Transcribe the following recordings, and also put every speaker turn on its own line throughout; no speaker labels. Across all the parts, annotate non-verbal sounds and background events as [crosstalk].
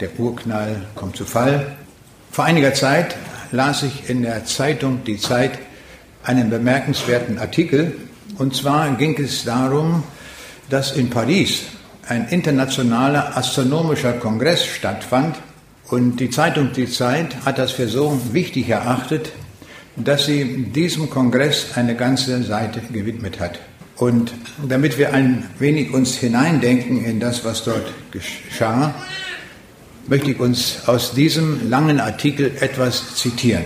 der Urknall kommt zu Fall. Vor einiger Zeit las ich in der Zeitung Die Zeit einen bemerkenswerten Artikel. Und zwar ging es darum, dass in Paris ein internationaler astronomischer Kongress stattfand. Und die Zeitung Die Zeit hat das für so wichtig erachtet, dass sie diesem Kongress eine ganze Seite gewidmet hat. Und damit wir ein wenig uns hineindenken in das, was dort geschah, möchte ich uns aus diesem langen Artikel etwas zitieren.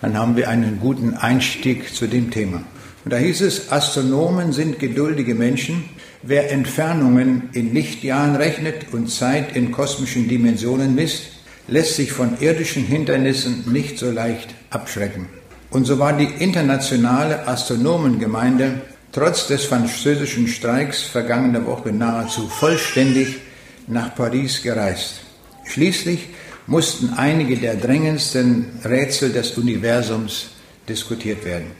Dann haben wir einen guten Einstieg zu dem Thema. Und da hieß es, Astronomen sind geduldige Menschen. Wer Entfernungen in Lichtjahren rechnet und Zeit in kosmischen Dimensionen misst, lässt sich von irdischen Hindernissen nicht so leicht abschrecken. Und so war die internationale Astronomengemeinde trotz des französischen Streiks vergangene Woche nahezu vollständig nach Paris gereist. Schließlich mussten einige der drängendsten Rätsel des Universums diskutiert werden.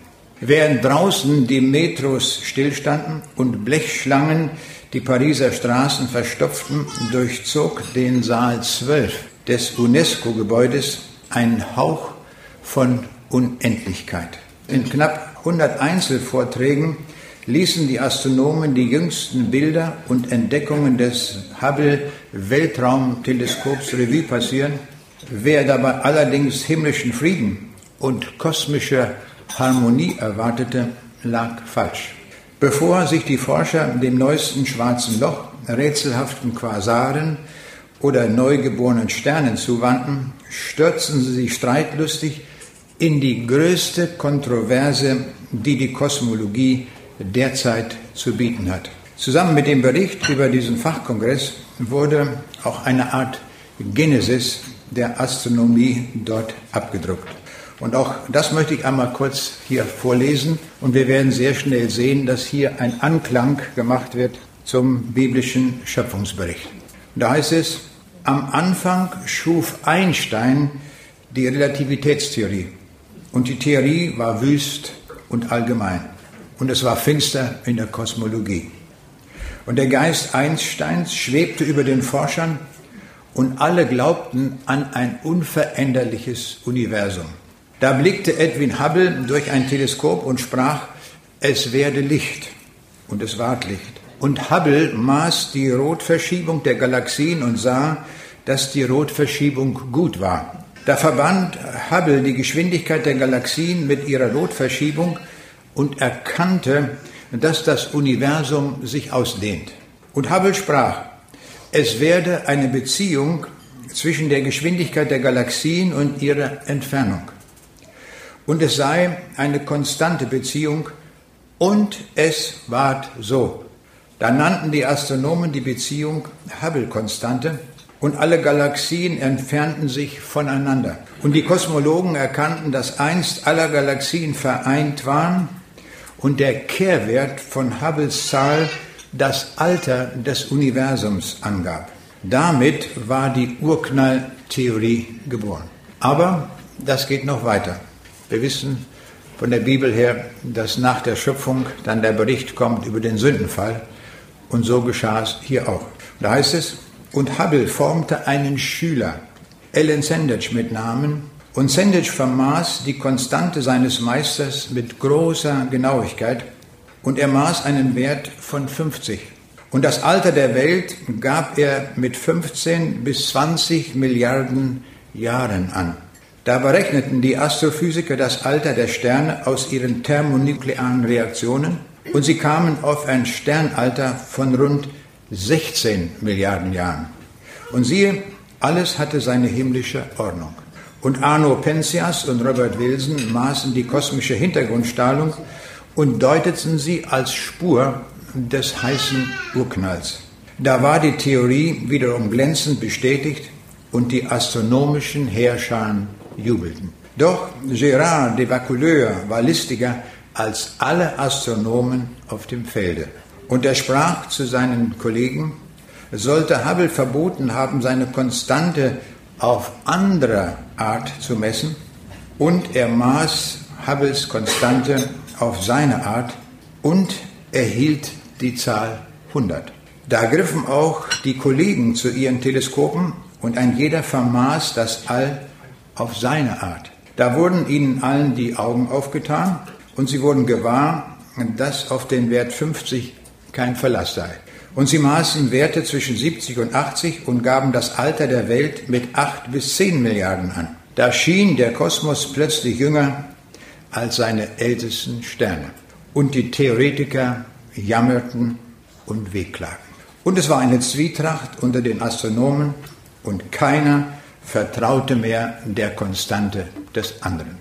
Während draußen die Metros stillstanden und Blechschlangen die Pariser Straßen verstopften, durchzog den Saal 12 des UNESCO-Gebäudes ein Hauch von Unendlichkeit. In knapp 100 Einzelvorträgen ließen die Astronomen die jüngsten Bilder und Entdeckungen des Hubble Weltraumteleskops Revue passieren. Wer dabei allerdings himmlischen Frieden und kosmische Harmonie erwartete, lag falsch. Bevor sich die Forscher dem neuesten schwarzen Loch, rätselhaften Quasaren oder neugeborenen Sternen zuwandten, stürzten sie sich streitlustig in die größte Kontroverse, die die Kosmologie derzeit zu bieten hat. Zusammen mit dem Bericht über diesen Fachkongress wurde auch eine Art Genesis der Astronomie dort abgedruckt. Und auch das möchte ich einmal kurz hier vorlesen. Und wir werden sehr schnell sehen, dass hier ein Anklang gemacht wird zum biblischen Schöpfungsbericht. Da heißt es, am Anfang schuf Einstein die Relativitätstheorie. Und die Theorie war wüst und allgemein und es war finster in der Kosmologie. Und der Geist Einsteins schwebte über den Forschern und alle glaubten an ein unveränderliches Universum. Da blickte Edwin Hubble durch ein Teleskop und sprach, es werde Licht. Und es ward Licht. Und Hubble maß die Rotverschiebung der Galaxien und sah, dass die Rotverschiebung gut war. Da verband Hubble die Geschwindigkeit der Galaxien mit ihrer Rotverschiebung und erkannte, dass das Universum sich ausdehnt. Und Hubble sprach, es werde eine Beziehung zwischen der Geschwindigkeit der Galaxien und ihrer Entfernung. Und es sei eine konstante Beziehung und es ward so. Da nannten die Astronomen die Beziehung Hubble-Konstante und alle Galaxien entfernten sich voneinander. Und die Kosmologen erkannten, dass einst alle Galaxien vereint waren und der Kehrwert von Hubbles Zahl das Alter des Universums angab. Damit war die Urknalltheorie geboren. Aber das geht noch weiter. Wir wissen von der Bibel her, dass nach der Schöpfung dann der Bericht kommt über den Sündenfall. Und so geschah es hier auch. Da heißt es, und Hubble formte einen Schüler, Ellen Sandage mit Namen, und Sandwich vermaß die Konstante seines Meisters mit großer Genauigkeit und er maß einen Wert von 50. Und das Alter der Welt gab er mit 15 bis 20 Milliarden Jahren an. Da berechneten die Astrophysiker das Alter der Sterne aus ihren thermonuklearen Reaktionen und sie kamen auf ein Sternalter von rund 16 Milliarden Jahren. Und siehe, alles hatte seine himmlische Ordnung. Und Arno Penzias und Robert Wilson maßen die kosmische Hintergrundstrahlung und deuteten sie als Spur des heißen Urknalls. Da war die Theorie wiederum glänzend bestätigt und die astronomischen Heerscharen jubelten. Doch Gérard de Vaucouleur war listiger als alle Astronomen auf dem Felde. Und er sprach zu seinen Kollegen, sollte Hubble verboten haben, seine Konstante auf andere Art zu messen und er maß Hubbles Konstante auf seine Art und erhielt die Zahl 100. Da griffen auch die Kollegen zu ihren Teleskopen und ein jeder vermaß das All auf seine Art. Da wurden ihnen allen die Augen aufgetan und sie wurden gewahr, dass auf den Wert 50 kein Verlass sei. Und sie maßen Werte zwischen 70 und 80 und gaben das Alter der Welt mit 8 bis 10 Milliarden an. Da schien der Kosmos plötzlich jünger als seine ältesten Sterne. Und die Theoretiker jammerten und wehklagten. Und es war eine Zwietracht unter den Astronomen und keiner vertraute mehr der Konstante des anderen.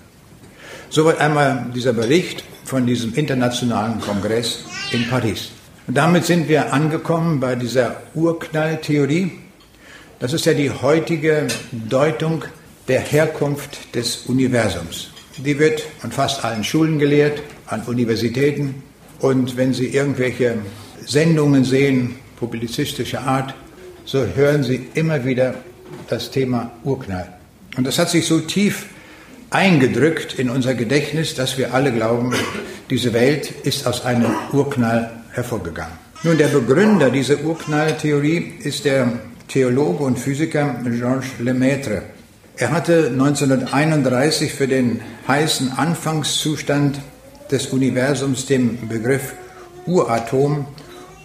Soweit einmal dieser Bericht von diesem internationalen Kongress in Paris. Und damit sind wir angekommen bei dieser Urknalltheorie. Das ist ja die heutige Deutung der Herkunft des Universums. Die wird an fast allen Schulen gelehrt, an Universitäten. Und wenn Sie irgendwelche Sendungen sehen, publizistischer Art, so hören Sie immer wieder das Thema Urknall. Und das hat sich so tief eingedrückt in unser Gedächtnis, dass wir alle glauben, diese Welt ist aus einem Urknall hervorgegangen. Nun, der Begründer dieser Urknalltheorie ist der Theologe und Physiker Georges Lemaitre. Er hatte 1931 für den heißen Anfangszustand des Universums den Begriff Uratom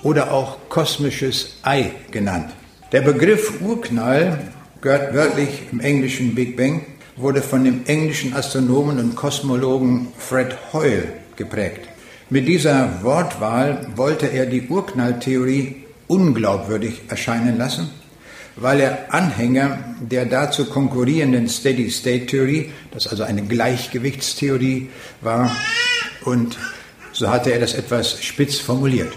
oder auch kosmisches Ei genannt. Der Begriff Urknall gehört wörtlich im englischen Big Bang, wurde von dem englischen Astronomen und Kosmologen Fred Hoyle geprägt. Mit dieser Wortwahl wollte er die Urknalltheorie unglaubwürdig erscheinen lassen weil er Anhänger der dazu konkurrierenden Steady-State-Theorie, das also eine Gleichgewichtstheorie war, und so hatte er das etwas spitz formuliert.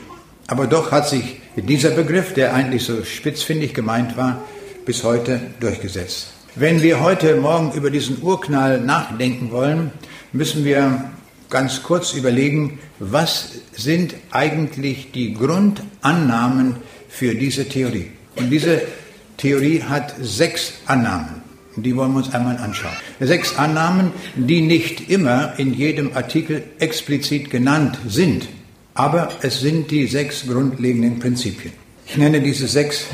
Aber doch hat sich dieser Begriff, der eigentlich so spitzfindig gemeint war, bis heute durchgesetzt. Wenn wir heute Morgen über diesen Urknall nachdenken wollen, müssen wir ganz kurz überlegen, was sind eigentlich die Grundannahmen für diese Theorie. Und diese Theorie hat sechs Annahmen. Die wollen wir uns einmal anschauen. Sechs Annahmen, die nicht immer in jedem Artikel explizit genannt sind, aber es sind die sechs grundlegenden Prinzipien. Ich nenne diese sechs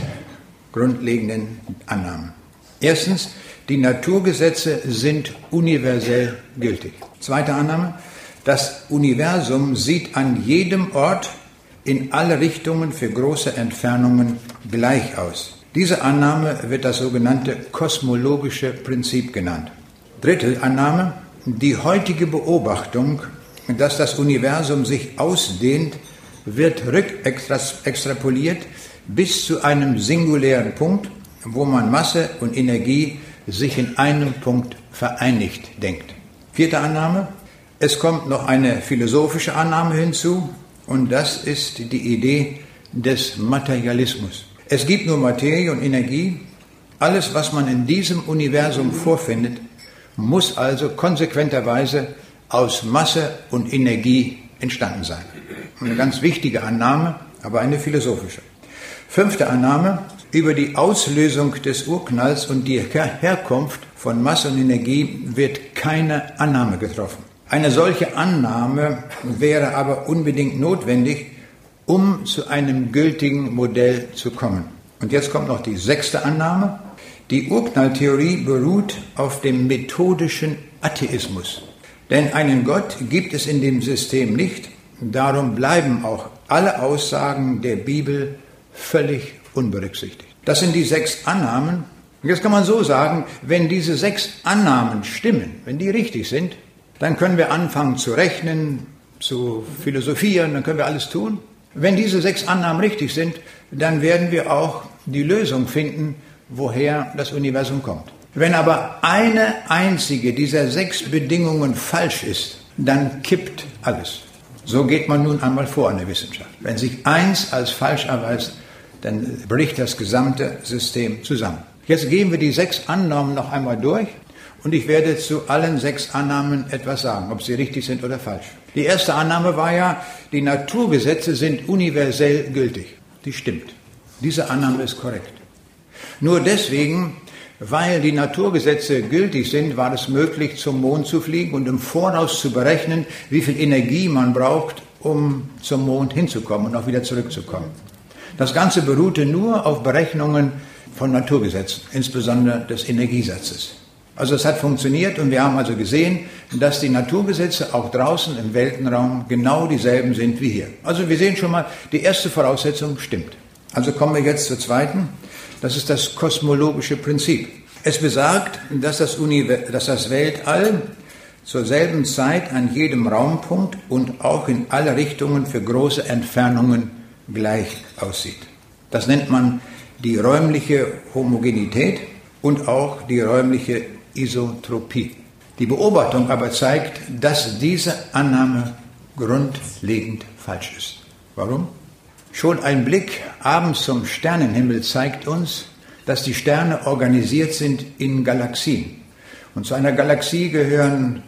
grundlegenden Annahmen. Erstens, die Naturgesetze sind universell gültig. Zweite Annahme, das Universum sieht an jedem Ort in alle Richtungen für große Entfernungen gleich aus. Diese Annahme wird das sogenannte kosmologische Prinzip genannt. Dritte Annahme, die heutige Beobachtung, dass das Universum sich ausdehnt, wird rückextrapoliert bis zu einem singulären Punkt, wo man Masse und Energie sich in einem Punkt vereinigt denkt. Vierte Annahme, es kommt noch eine philosophische Annahme hinzu und das ist die Idee des Materialismus. Es gibt nur Materie und Energie. Alles, was man in diesem Universum vorfindet, muss also konsequenterweise aus Masse und Energie entstanden sein. Eine ganz wichtige Annahme, aber eine philosophische. Fünfte Annahme, über die Auslösung des Urknalls und die Herkunft von Masse und Energie wird keine Annahme getroffen. Eine solche Annahme wäre aber unbedingt notwendig, um zu einem gültigen Modell zu kommen. Und jetzt kommt noch die sechste Annahme. Die Urknalltheorie beruht auf dem methodischen Atheismus. Denn einen Gott gibt es in dem System nicht. Darum bleiben auch alle Aussagen der Bibel völlig unberücksichtigt. Das sind die sechs Annahmen. Und jetzt kann man so sagen, wenn diese sechs Annahmen stimmen, wenn die richtig sind, dann können wir anfangen zu rechnen, zu philosophieren, dann können wir alles tun. Wenn diese sechs Annahmen richtig sind, dann werden wir auch die Lösung finden, woher das Universum kommt. Wenn aber eine einzige dieser sechs Bedingungen falsch ist, dann kippt alles. So geht man nun einmal vor in der Wissenschaft. Wenn sich eins als falsch erweist, dann bricht das gesamte System zusammen. Jetzt gehen wir die sechs Annahmen noch einmal durch und ich werde zu allen sechs Annahmen etwas sagen, ob sie richtig sind oder falsch. Die erste Annahme war ja, die Naturgesetze sind universell gültig. Die stimmt. Diese Annahme ist korrekt. Nur deswegen, weil die Naturgesetze gültig sind, war es möglich, zum Mond zu fliegen und im Voraus zu berechnen, wie viel Energie man braucht, um zum Mond hinzukommen und auch wieder zurückzukommen. Das Ganze beruhte nur auf Berechnungen von Naturgesetzen, insbesondere des Energiesatzes. Also es hat funktioniert und wir haben also gesehen, dass die Naturgesetze auch draußen im Weltenraum genau dieselben sind wie hier. Also wir sehen schon mal, die erste Voraussetzung stimmt. Also kommen wir jetzt zur zweiten. Das ist das kosmologische Prinzip. Es besagt, dass das, dass das Weltall zur selben Zeit an jedem Raumpunkt und auch in alle Richtungen für große Entfernungen gleich aussieht. Das nennt man die räumliche Homogenität und auch die räumliche Isotropie. Die Beobachtung aber zeigt, dass diese Annahme grundlegend falsch ist. Warum? Schon ein Blick abends zum Sternenhimmel zeigt uns, dass die Sterne organisiert sind in Galaxien. Und zu einer Galaxie gehören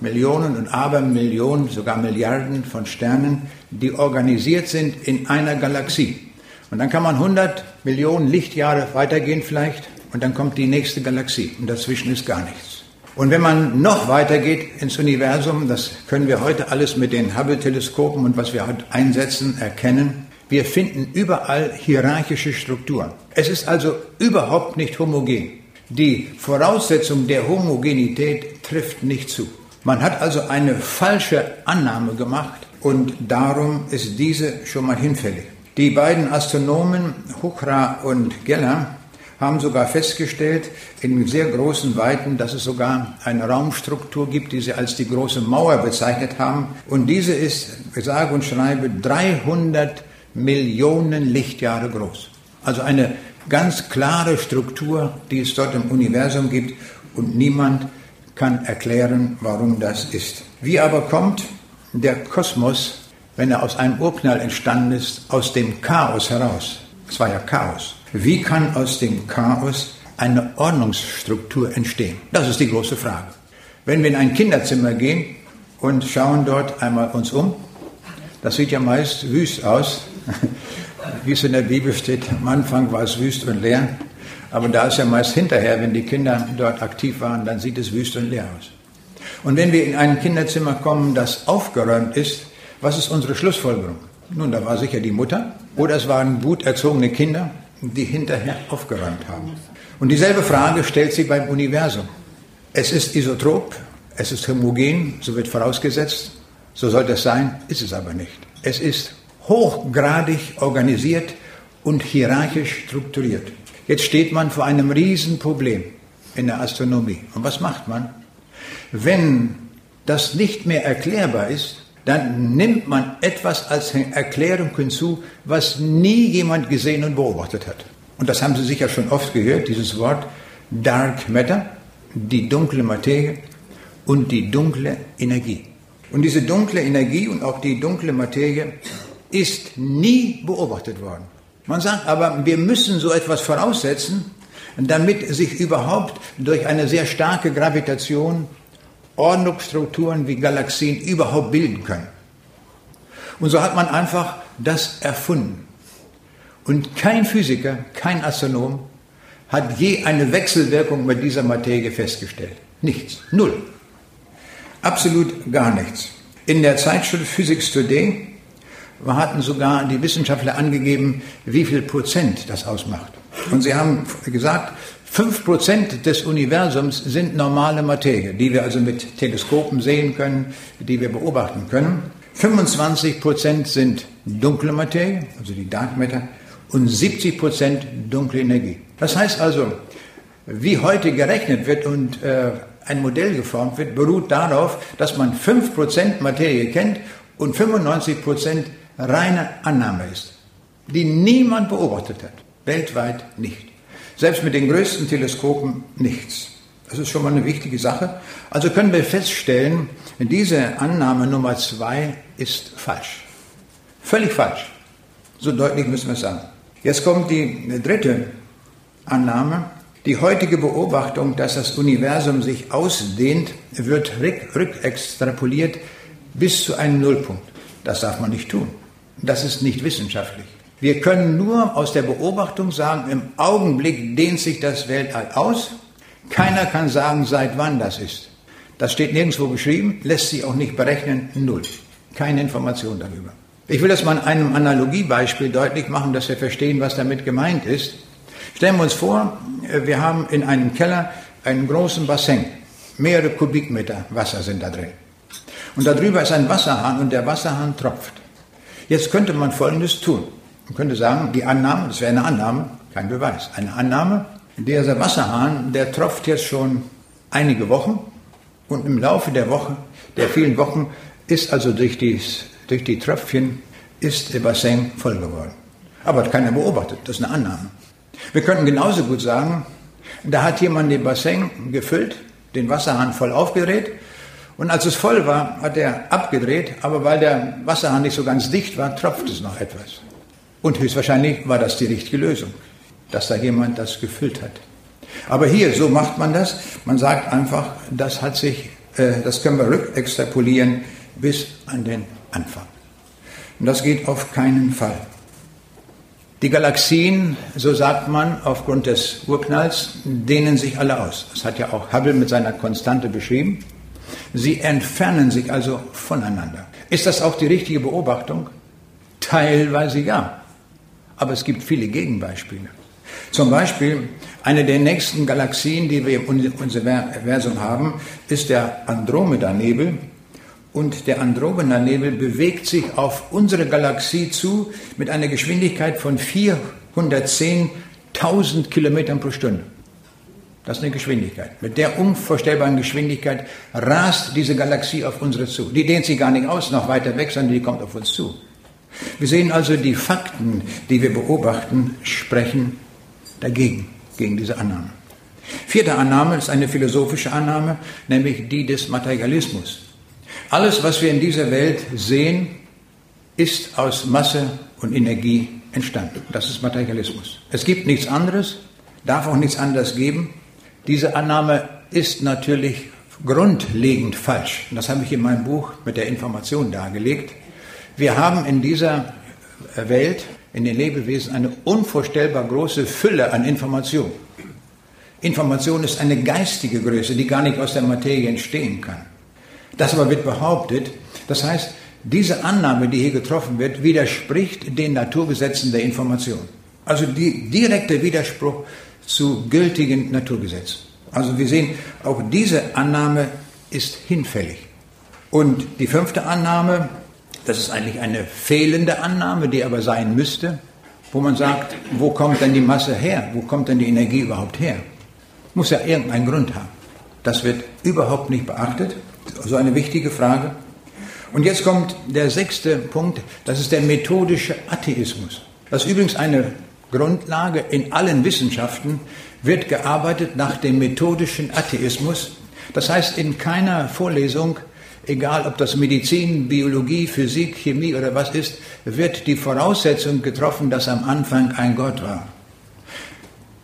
Millionen und Abermillionen, sogar Milliarden von Sternen, die organisiert sind in einer Galaxie. Und dann kann man 100 Millionen Lichtjahre weitergehen vielleicht und dann kommt die nächste Galaxie und dazwischen ist gar nichts. Und wenn man noch weitergeht ins Universum, das können wir heute alles mit den Hubble-Teleskopen und was wir heute einsetzen, erkennen, wir finden überall hierarchische Strukturen. Es ist also überhaupt nicht homogen. Die Voraussetzung der Homogenität trifft nicht zu. Man hat also eine falsche Annahme gemacht und darum ist diese schon mal hinfällig. Die beiden Astronomen Huchra und Geller haben sogar festgestellt, in sehr großen Weiten, dass es sogar eine Raumstruktur gibt, die sie als die große Mauer bezeichnet haben. Und diese ist, sage und schreibe, 300 Millionen Lichtjahre groß. Also eine ganz klare Struktur, die es dort im Universum gibt und niemand kann erklären, warum das ist. Wie aber kommt der Kosmos, wenn er aus einem Urknall entstanden ist, aus dem Chaos heraus? Es war ja Chaos. Wie kann aus dem Chaos eine Ordnungsstruktur entstehen? Das ist die große Frage. Wenn wir in ein Kinderzimmer gehen und schauen dort einmal uns um, das sieht ja meist wüst aus, [laughs] wie es in der Bibel steht, am Anfang war es wüst und leer, aber da ist ja meist hinterher, wenn die Kinder dort aktiv waren, dann sieht es wüst und leer aus. Und wenn wir in ein Kinderzimmer kommen, das aufgeräumt ist, was ist unsere Schlussfolgerung? Nun, da war sicher die Mutter oder es waren gut erzogene Kinder die hinterher aufgeräumt haben. Und dieselbe Frage stellt sich beim Universum. Es ist isotrop, es ist homogen, so wird vorausgesetzt, so sollte es sein, ist es aber nicht. Es ist hochgradig organisiert und hierarchisch strukturiert. Jetzt steht man vor einem Riesenproblem in der Astronomie. Und was macht man? Wenn das nicht mehr erklärbar ist, dann nimmt man etwas als Erklärung hinzu, was nie jemand gesehen und beobachtet hat. Und das haben Sie sicher schon oft gehört, dieses Wort Dark Matter, die dunkle Materie und die dunkle Energie. Und diese dunkle Energie und auch die dunkle Materie ist nie beobachtet worden. Man sagt aber, wir müssen so etwas voraussetzen, damit sich überhaupt durch eine sehr starke Gravitation Ordnungsstrukturen wie Galaxien überhaupt bilden können. Und so hat man einfach das erfunden. Und kein Physiker, kein Astronom hat je eine Wechselwirkung mit dieser Materie festgestellt. Nichts. Null. Absolut gar nichts. In der Zeitschrift Physics Today hatten sogar die Wissenschaftler angegeben, wie viel Prozent das ausmacht. Und sie haben gesagt, 5% des Universums sind normale Materie, die wir also mit Teleskopen sehen können, die wir beobachten können. 25% sind dunkle Materie, also die Dark Matter, und 70% dunkle Energie. Das heißt also, wie heute gerechnet wird und äh, ein Modell geformt wird, beruht darauf, dass man 5% Materie kennt und 95% reine Annahme ist, die niemand beobachtet hat. Weltweit nicht. Selbst mit den größten Teleskopen nichts. Das ist schon mal eine wichtige Sache. Also können wir feststellen, diese Annahme Nummer zwei ist falsch. Völlig falsch. So deutlich müssen wir es sagen. Jetzt kommt die dritte Annahme. Die heutige Beobachtung, dass das Universum sich ausdehnt, wird rückextrapoliert bis zu einem Nullpunkt. Das darf man nicht tun. Das ist nicht wissenschaftlich. Wir können nur aus der Beobachtung sagen, im Augenblick dehnt sich das Weltall aus. Keiner kann sagen, seit wann das ist. Das steht nirgendwo geschrieben, lässt sich auch nicht berechnen, null. Keine Information darüber. Ich will das mal an einem Analogiebeispiel deutlich machen, dass wir verstehen, was damit gemeint ist. Stellen wir uns vor, äh, wir haben in einem Keller einen großen Bassin. Mehrere Kubikmeter Wasser sind da drin. Und darüber ist ein Wasserhahn und der Wasserhahn tropft. Jetzt könnte man Folgendes tun. Man könnte sagen, die Annahme, das wäre eine Annahme, kein Beweis, eine Annahme, dieser Wasserhahn, der tropft jetzt schon einige Wochen und im Laufe der Woche, der vielen Wochen, ist also durch, dies, durch die Tröpfchen, ist der Bassin voll geworden. Aber hat keiner beobachtet, das ist eine Annahme. Wir könnten genauso gut sagen, da hat jemand den Bassin gefüllt, den Wasserhahn voll aufgedreht und als es voll war, hat er abgedreht, aber weil der Wasserhahn nicht so ganz dicht war, tropft es noch etwas. Und höchstwahrscheinlich war das die richtige Lösung, dass da jemand das gefüllt hat. Aber hier, so macht man das. Man sagt einfach, das hat sich, äh, das können wir rückextrapolieren bis an den Anfang. Und das geht auf keinen Fall. Die Galaxien, so sagt man, aufgrund des Urknalls, dehnen sich alle aus. Das hat ja auch Hubble mit seiner Konstante beschrieben. Sie entfernen sich also voneinander. Ist das auch die richtige Beobachtung? Teilweise ja. Aber es gibt viele Gegenbeispiele. Zum Beispiel eine der nächsten Galaxien, die wir in unserem Universum haben, ist der Andromeda-Nebel und der Andromeda-Nebel bewegt sich auf unsere Galaxie zu mit einer Geschwindigkeit von 410.000 Kilometern pro Stunde. Das ist eine Geschwindigkeit. Mit der unvorstellbaren Geschwindigkeit rast diese Galaxie auf unsere zu. Die dehnt sich gar nicht aus, noch weiter weg, sondern die kommt auf uns zu. Wir sehen also, die Fakten, die wir beobachten, sprechen dagegen, gegen diese Annahme. Vierte Annahme ist eine philosophische Annahme, nämlich die des Materialismus. Alles, was wir in dieser Welt sehen, ist aus Masse und Energie entstanden. Das ist Materialismus. Es gibt nichts anderes, darf auch nichts anderes geben. Diese Annahme ist natürlich grundlegend falsch. Das habe ich in meinem Buch mit der Information dargelegt. Wir haben in dieser Welt, in den Lebewesen, eine unvorstellbar große Fülle an Information. Information ist eine geistige Größe, die gar nicht aus der Materie entstehen kann. Das aber wird behauptet. Das heißt, diese Annahme, die hier getroffen wird, widerspricht den Naturgesetzen der Information. Also die direkte Widerspruch zu gültigen Naturgesetzen. Also wir sehen, auch diese Annahme ist hinfällig. Und die fünfte Annahme, das ist eigentlich eine fehlende Annahme, die aber sein müsste, wo man sagt, wo kommt denn die Masse her? Wo kommt denn die Energie überhaupt her? Muss ja irgendeinen Grund haben. Das wird überhaupt nicht beachtet. So eine wichtige Frage. Und jetzt kommt der sechste Punkt, das ist der methodische Atheismus. Das ist übrigens eine Grundlage in allen Wissenschaften, wird gearbeitet nach dem methodischen Atheismus. Das heißt, in keiner Vorlesung, egal ob das Medizin, Biologie, Physik, Chemie oder was ist, wird die Voraussetzung getroffen, dass am Anfang ein Gott war.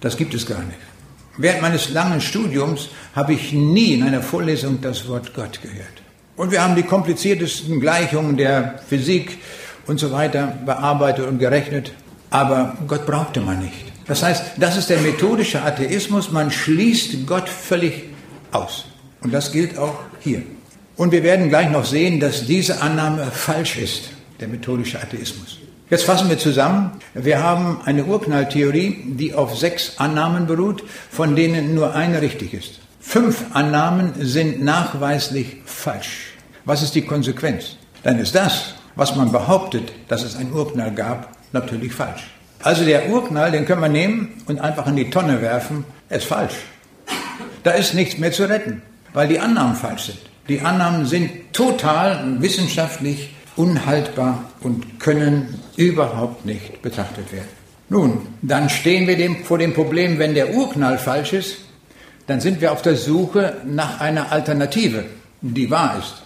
Das gibt es gar nicht. Während meines langen Studiums habe ich nie in einer Vorlesung das Wort Gott gehört. Und wir haben die kompliziertesten Gleichungen der Physik und so weiter bearbeitet und gerechnet, aber Gott brauchte man nicht. Das heißt, das ist der methodische Atheismus, man schließt Gott völlig aus. Und das gilt auch hier. Und wir werden gleich noch sehen, dass diese Annahme falsch ist, der methodische Atheismus. Jetzt fassen wir zusammen. Wir haben eine Urknalltheorie, die auf sechs Annahmen beruht, von denen nur eine richtig ist. Fünf Annahmen sind nachweislich falsch. Was ist die Konsequenz? Dann ist das, was man behauptet, dass es einen Urknall gab, natürlich falsch. Also der Urknall, den können wir nehmen und einfach in die Tonne werfen, ist falsch. Da ist nichts mehr zu retten, weil die Annahmen falsch sind. Die Annahmen sind total wissenschaftlich unhaltbar und können überhaupt nicht betrachtet werden. Nun, dann stehen wir dem, vor dem Problem, wenn der Urknall falsch ist, dann sind wir auf der Suche nach einer Alternative, die wahr ist.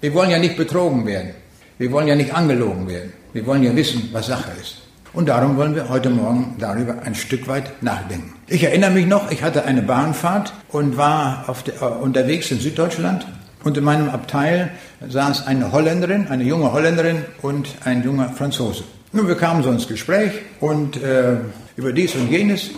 Wir wollen ja nicht betrogen werden. Wir wollen ja nicht angelogen werden. Wir wollen ja wissen, was Sache ist. Und darum wollen wir heute Morgen darüber ein Stück weit nachdenken. Ich erinnere mich noch, ich hatte eine Bahnfahrt und war der, äh, unterwegs in Süddeutschland und in meinem Abteil saß eine Holländerin, eine junge Holländerin und ein junger Franzose. Nun, wir kamen so ins Gespräch und äh, über dies und jenes.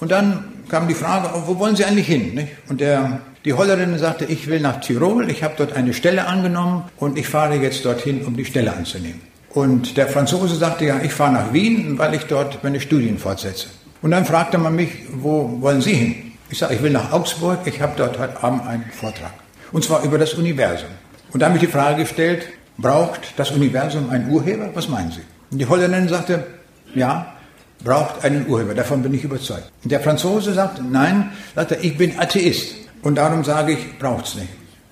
Und dann kam die Frage, oh, wo wollen Sie eigentlich hin? Nicht? Und der, die Holländerin sagte, ich will nach Tirol, ich habe dort eine Stelle angenommen und ich fahre jetzt dorthin, um die Stelle anzunehmen. Und der Franzose sagte, ja, ich fahre nach Wien, weil ich dort meine Studien fortsetze. Und dann fragte man mich, wo wollen Sie hin? Ich sage, ich will nach Augsburg, ich habe dort heute Abend einen Vortrag. Und zwar über das Universum. Und da habe ich die Frage gestellt, braucht das Universum einen Urheber? Was meinen Sie? Und die Holländerin sagte, ja, braucht einen Urheber, davon bin ich überzeugt. Und der Franzose sagt, nein, sagt er, ich bin Atheist. Und darum sage ich, braucht es nicht.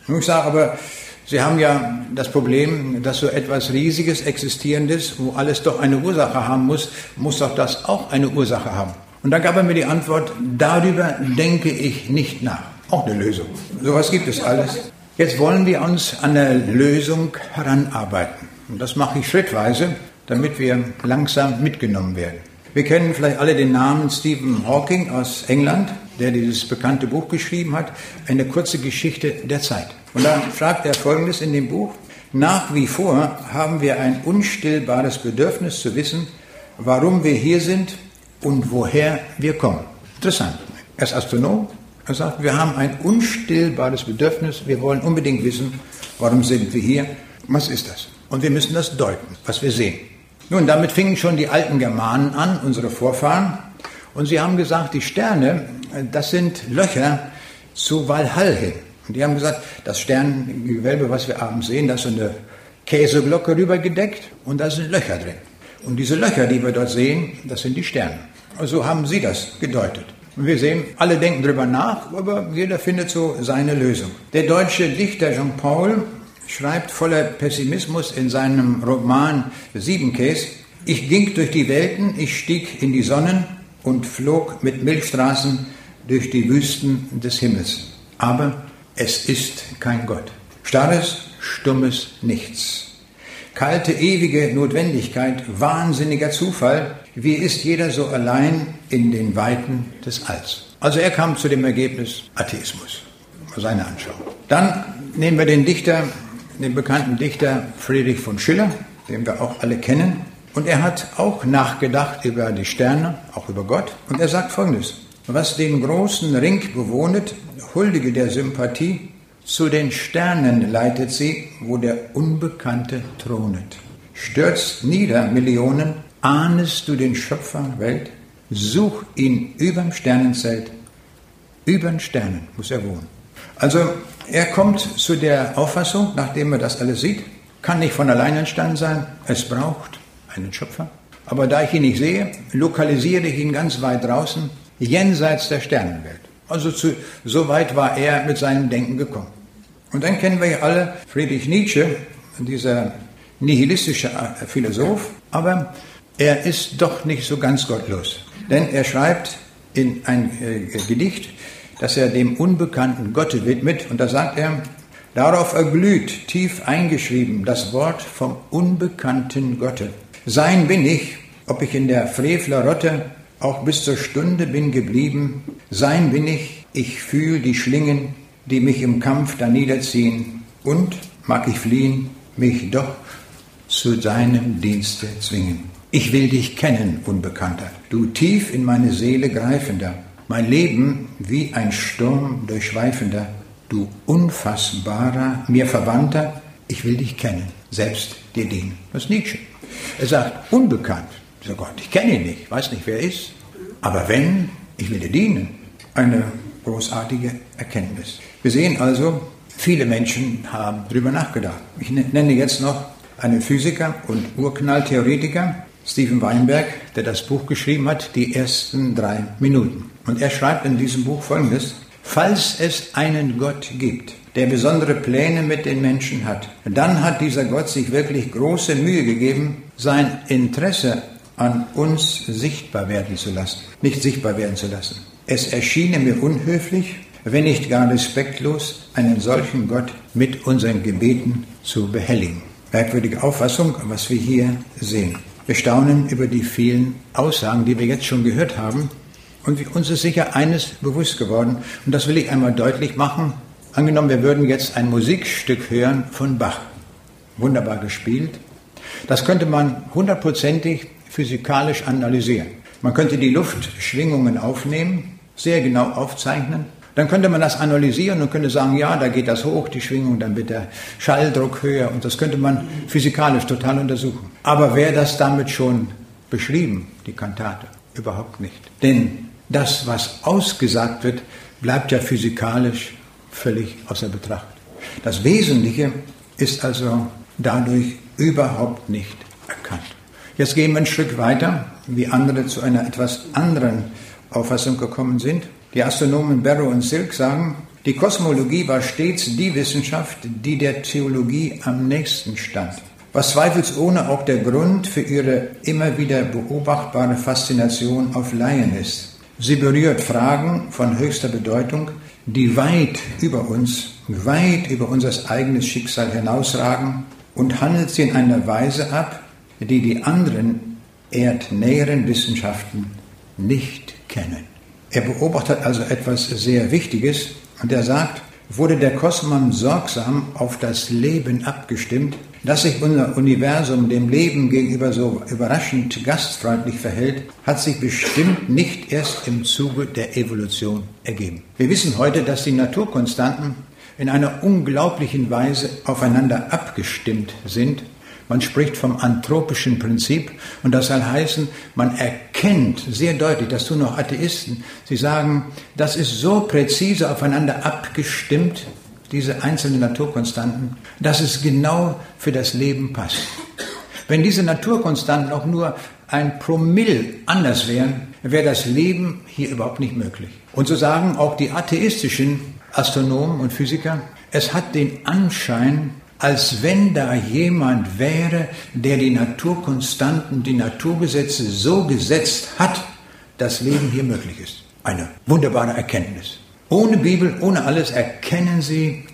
Und ich sage aber, Sie haben ja das Problem, dass so etwas Riesiges, Existierendes, wo alles doch eine Ursache haben muss, muss doch das auch eine Ursache haben. Und da gab er mir die Antwort, darüber denke ich nicht nach. Auch eine Lösung. Sowas gibt es alles. Jetzt wollen wir uns an der Lösung heranarbeiten. Und das mache ich schrittweise, damit wir langsam mitgenommen werden. Wir kennen vielleicht alle den Namen Stephen Hawking aus England, der dieses bekannte Buch geschrieben hat, eine kurze Geschichte der Zeit. Und da fragt er Folgendes in dem Buch. Nach wie vor haben wir ein unstillbares Bedürfnis zu wissen, warum wir hier sind und woher wir kommen. Interessant. Er ist Astronom. Er sagt, wir haben ein unstillbares Bedürfnis. Wir wollen unbedingt wissen, warum sind wir hier. Was ist das? Und wir müssen das deuten, was wir sehen. Nun, damit fingen schon die alten Germanen an, unsere Vorfahren. Und sie haben gesagt, die Sterne, das sind Löcher zu Walhall hin. Und die haben gesagt, das Sternengewölbe, was wir abends sehen, das ist so eine Käseglocke rübergedeckt und da sind Löcher drin. Und diese Löcher, die wir dort sehen, das sind die Sterne. Also haben sie das gedeutet. Und wir sehen, alle denken darüber nach, aber jeder findet so seine Lösung. Der deutsche Dichter Jean Paul schreibt voller Pessimismus in seinem Roman Siebenkäs, ich ging durch die Welten, ich stieg in die Sonnen und flog mit Milchstraßen durch die Wüsten des Himmels. Aber es ist kein Gott. Starres, stummes Nichts. Kalte, ewige Notwendigkeit, wahnsinniger Zufall, wie ist jeder so allein in den Weiten des Alls. Also er kam zu dem Ergebnis Atheismus, seine Anschauung. Dann nehmen wir den Dichter, den bekannten Dichter Friedrich von Schiller, den wir auch alle kennen. Und er hat auch nachgedacht über die Sterne, auch über Gott. Und er sagt Folgendes, was den großen Ring bewohnet, huldige der Sympathie, zu den Sternen leitet sie, wo der Unbekannte thronet. Stürzt nieder Millionen, ahnest du den Schöpfer Welt? Such ihn überm Sternenzelt, übern Sternen muss er wohnen. Also er kommt zu der Auffassung, nachdem er das alles sieht, kann nicht von allein entstanden sein, es braucht einen Schöpfer. Aber da ich ihn nicht sehe, lokalisiere ich ihn ganz weit draußen, jenseits der Sternenwelt. Also zu, so weit war er mit seinem Denken gekommen. Und dann kennen wir ja alle Friedrich Nietzsche, dieser nihilistische Philosoph, aber er ist doch nicht so ganz gottlos. Denn er schreibt in ein äh, Gedicht, das er dem unbekannten Gott widmet, und da sagt er, darauf erglüht, tief eingeschrieben, das Wort vom unbekannten Gotte. Sein bin ich, ob ich in der Frevlerrotte auch bis zur Stunde bin geblieben, sein bin ich, ich fühl die Schlingen, die mich im Kampf da niederziehen, und, mag ich fliehen, mich doch zu seinem Dienste zwingen. Ich will dich kennen, Unbekannter, du tief in meine Seele greifender, mein Leben wie ein Sturm durchschweifender, du unfassbarer, mir Verwandter, ich will dich kennen, selbst dir dienen. Das ist Nietzsche. Er sagt, unbekannt, so Gott, ich kenne ihn nicht, weiß nicht, wer er ist. Aber wenn, ich will dir dienen. Eine großartige Erkenntnis. Wir sehen also, viele Menschen haben darüber nachgedacht. Ich ne-, nenne jetzt noch einen Physiker und Urknalltheoretiker, Stephen Weinberg, der das Buch geschrieben hat, die ersten drei Minuten. Und er schreibt in diesem Buch Folgendes, falls es einen Gott gibt, der besondere Pläne mit den Menschen hat, dann hat dieser Gott sich wirklich große Mühe gegeben, sein Interesse an uns sichtbar werden zu lassen, nicht sichtbar werden zu lassen. Es erschiene mir unhöflich, wenn nicht gar respektlos, einen solchen Gott mit unseren Gebeten zu behelligen. Merkwürdige Auffassung, was wir hier sehen. Wir staunen über die vielen Aussagen, die wir jetzt schon gehört haben. Und uns ist sicher eines bewusst geworden, und das will ich einmal deutlich machen. Angenommen, wir würden jetzt ein Musikstück hören von Bach. Wunderbar gespielt. Das könnte man hundertprozentig physikalisch analysieren. Man könnte die Luftschwingungen aufnehmen, sehr genau aufzeichnen. Dann könnte man das analysieren und könnte sagen, ja, da geht das hoch, die Schwingung, dann wird der Schalldruck höher und das könnte man physikalisch total untersuchen. Aber wäre das damit schon beschrieben, die Kantate? überhaupt nicht. Denn das, was ausgesagt wird, bleibt ja physikalisch völlig außer Betracht. Das Wesentliche ist also dadurch überhaupt nicht erkannt. Jetzt gehen wir ein Stück weiter, wie andere zu einer etwas anderen Auffassung gekommen sind. Die Astronomen Barrow und Silk sagen, die Kosmologie war stets die Wissenschaft, die der Theologie am nächsten stand. Was zweifelsohne auch der Grund für ihre immer wieder beobachtbare Faszination auf Laien ist. Sie berührt Fragen von höchster Bedeutung, die weit über uns, weit über unser eigenes Schicksal hinausragen und handelt sie in einer Weise ab, die die anderen erdnäheren Wissenschaften nicht kennen. Er beobachtet also etwas sehr Wichtiges und er sagt, wurde der Kosmos sorgsam auf das Leben abgestimmt, dass sich unser Universum dem Leben gegenüber so überraschend gastfreundlich verhält, hat sich bestimmt nicht erst im Zuge der Evolution ergeben. Wir wissen heute, dass die Naturkonstanten in einer unglaublichen Weise aufeinander abgestimmt sind man spricht vom anthropischen Prinzip und das soll heißen, man erkennt sehr deutlich, das tun auch Atheisten, sie sagen, das ist so präzise aufeinander abgestimmt, diese einzelnen Naturkonstanten, dass es genau für das Leben passt. Wenn diese Naturkonstanten auch nur ein Promille anders wären, wäre das Leben hier überhaupt nicht möglich. Und so sagen auch die atheistischen Astronomen und Physiker, es hat den Anschein, als wenn da jemand wäre, der die Naturkonstanten, die Naturgesetze so gesetzt hat, dass Leben hier möglich ist. Eine wunderbare Erkenntnis. Ohne Bibel, ohne alles erkennen Sie,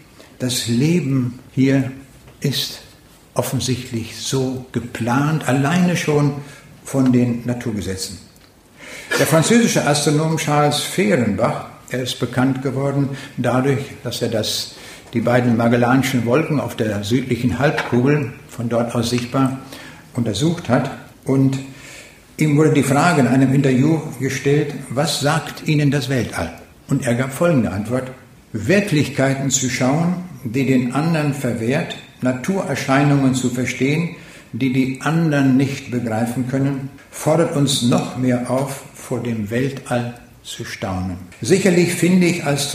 das Leben hier ist offensichtlich so geplant, alleine schon von den Naturgesetzen. Der französische Astronom Charles Fehrenbach, er ist bekannt geworden dadurch, dass er das die beiden Magellanischen Wolken auf der südlichen Halbkugel, von dort aus sichtbar, untersucht hat. Und ihm wurde die Frage in einem Interview gestellt, was sagt Ihnen das Weltall? Und er gab folgende Antwort, Wirklichkeiten zu schauen, die den anderen verwehrt, Naturerscheinungen zu verstehen, die die anderen nicht begreifen können, fordert uns noch mehr auf, vor dem Weltall zu staunen. Sicherlich finde ich als,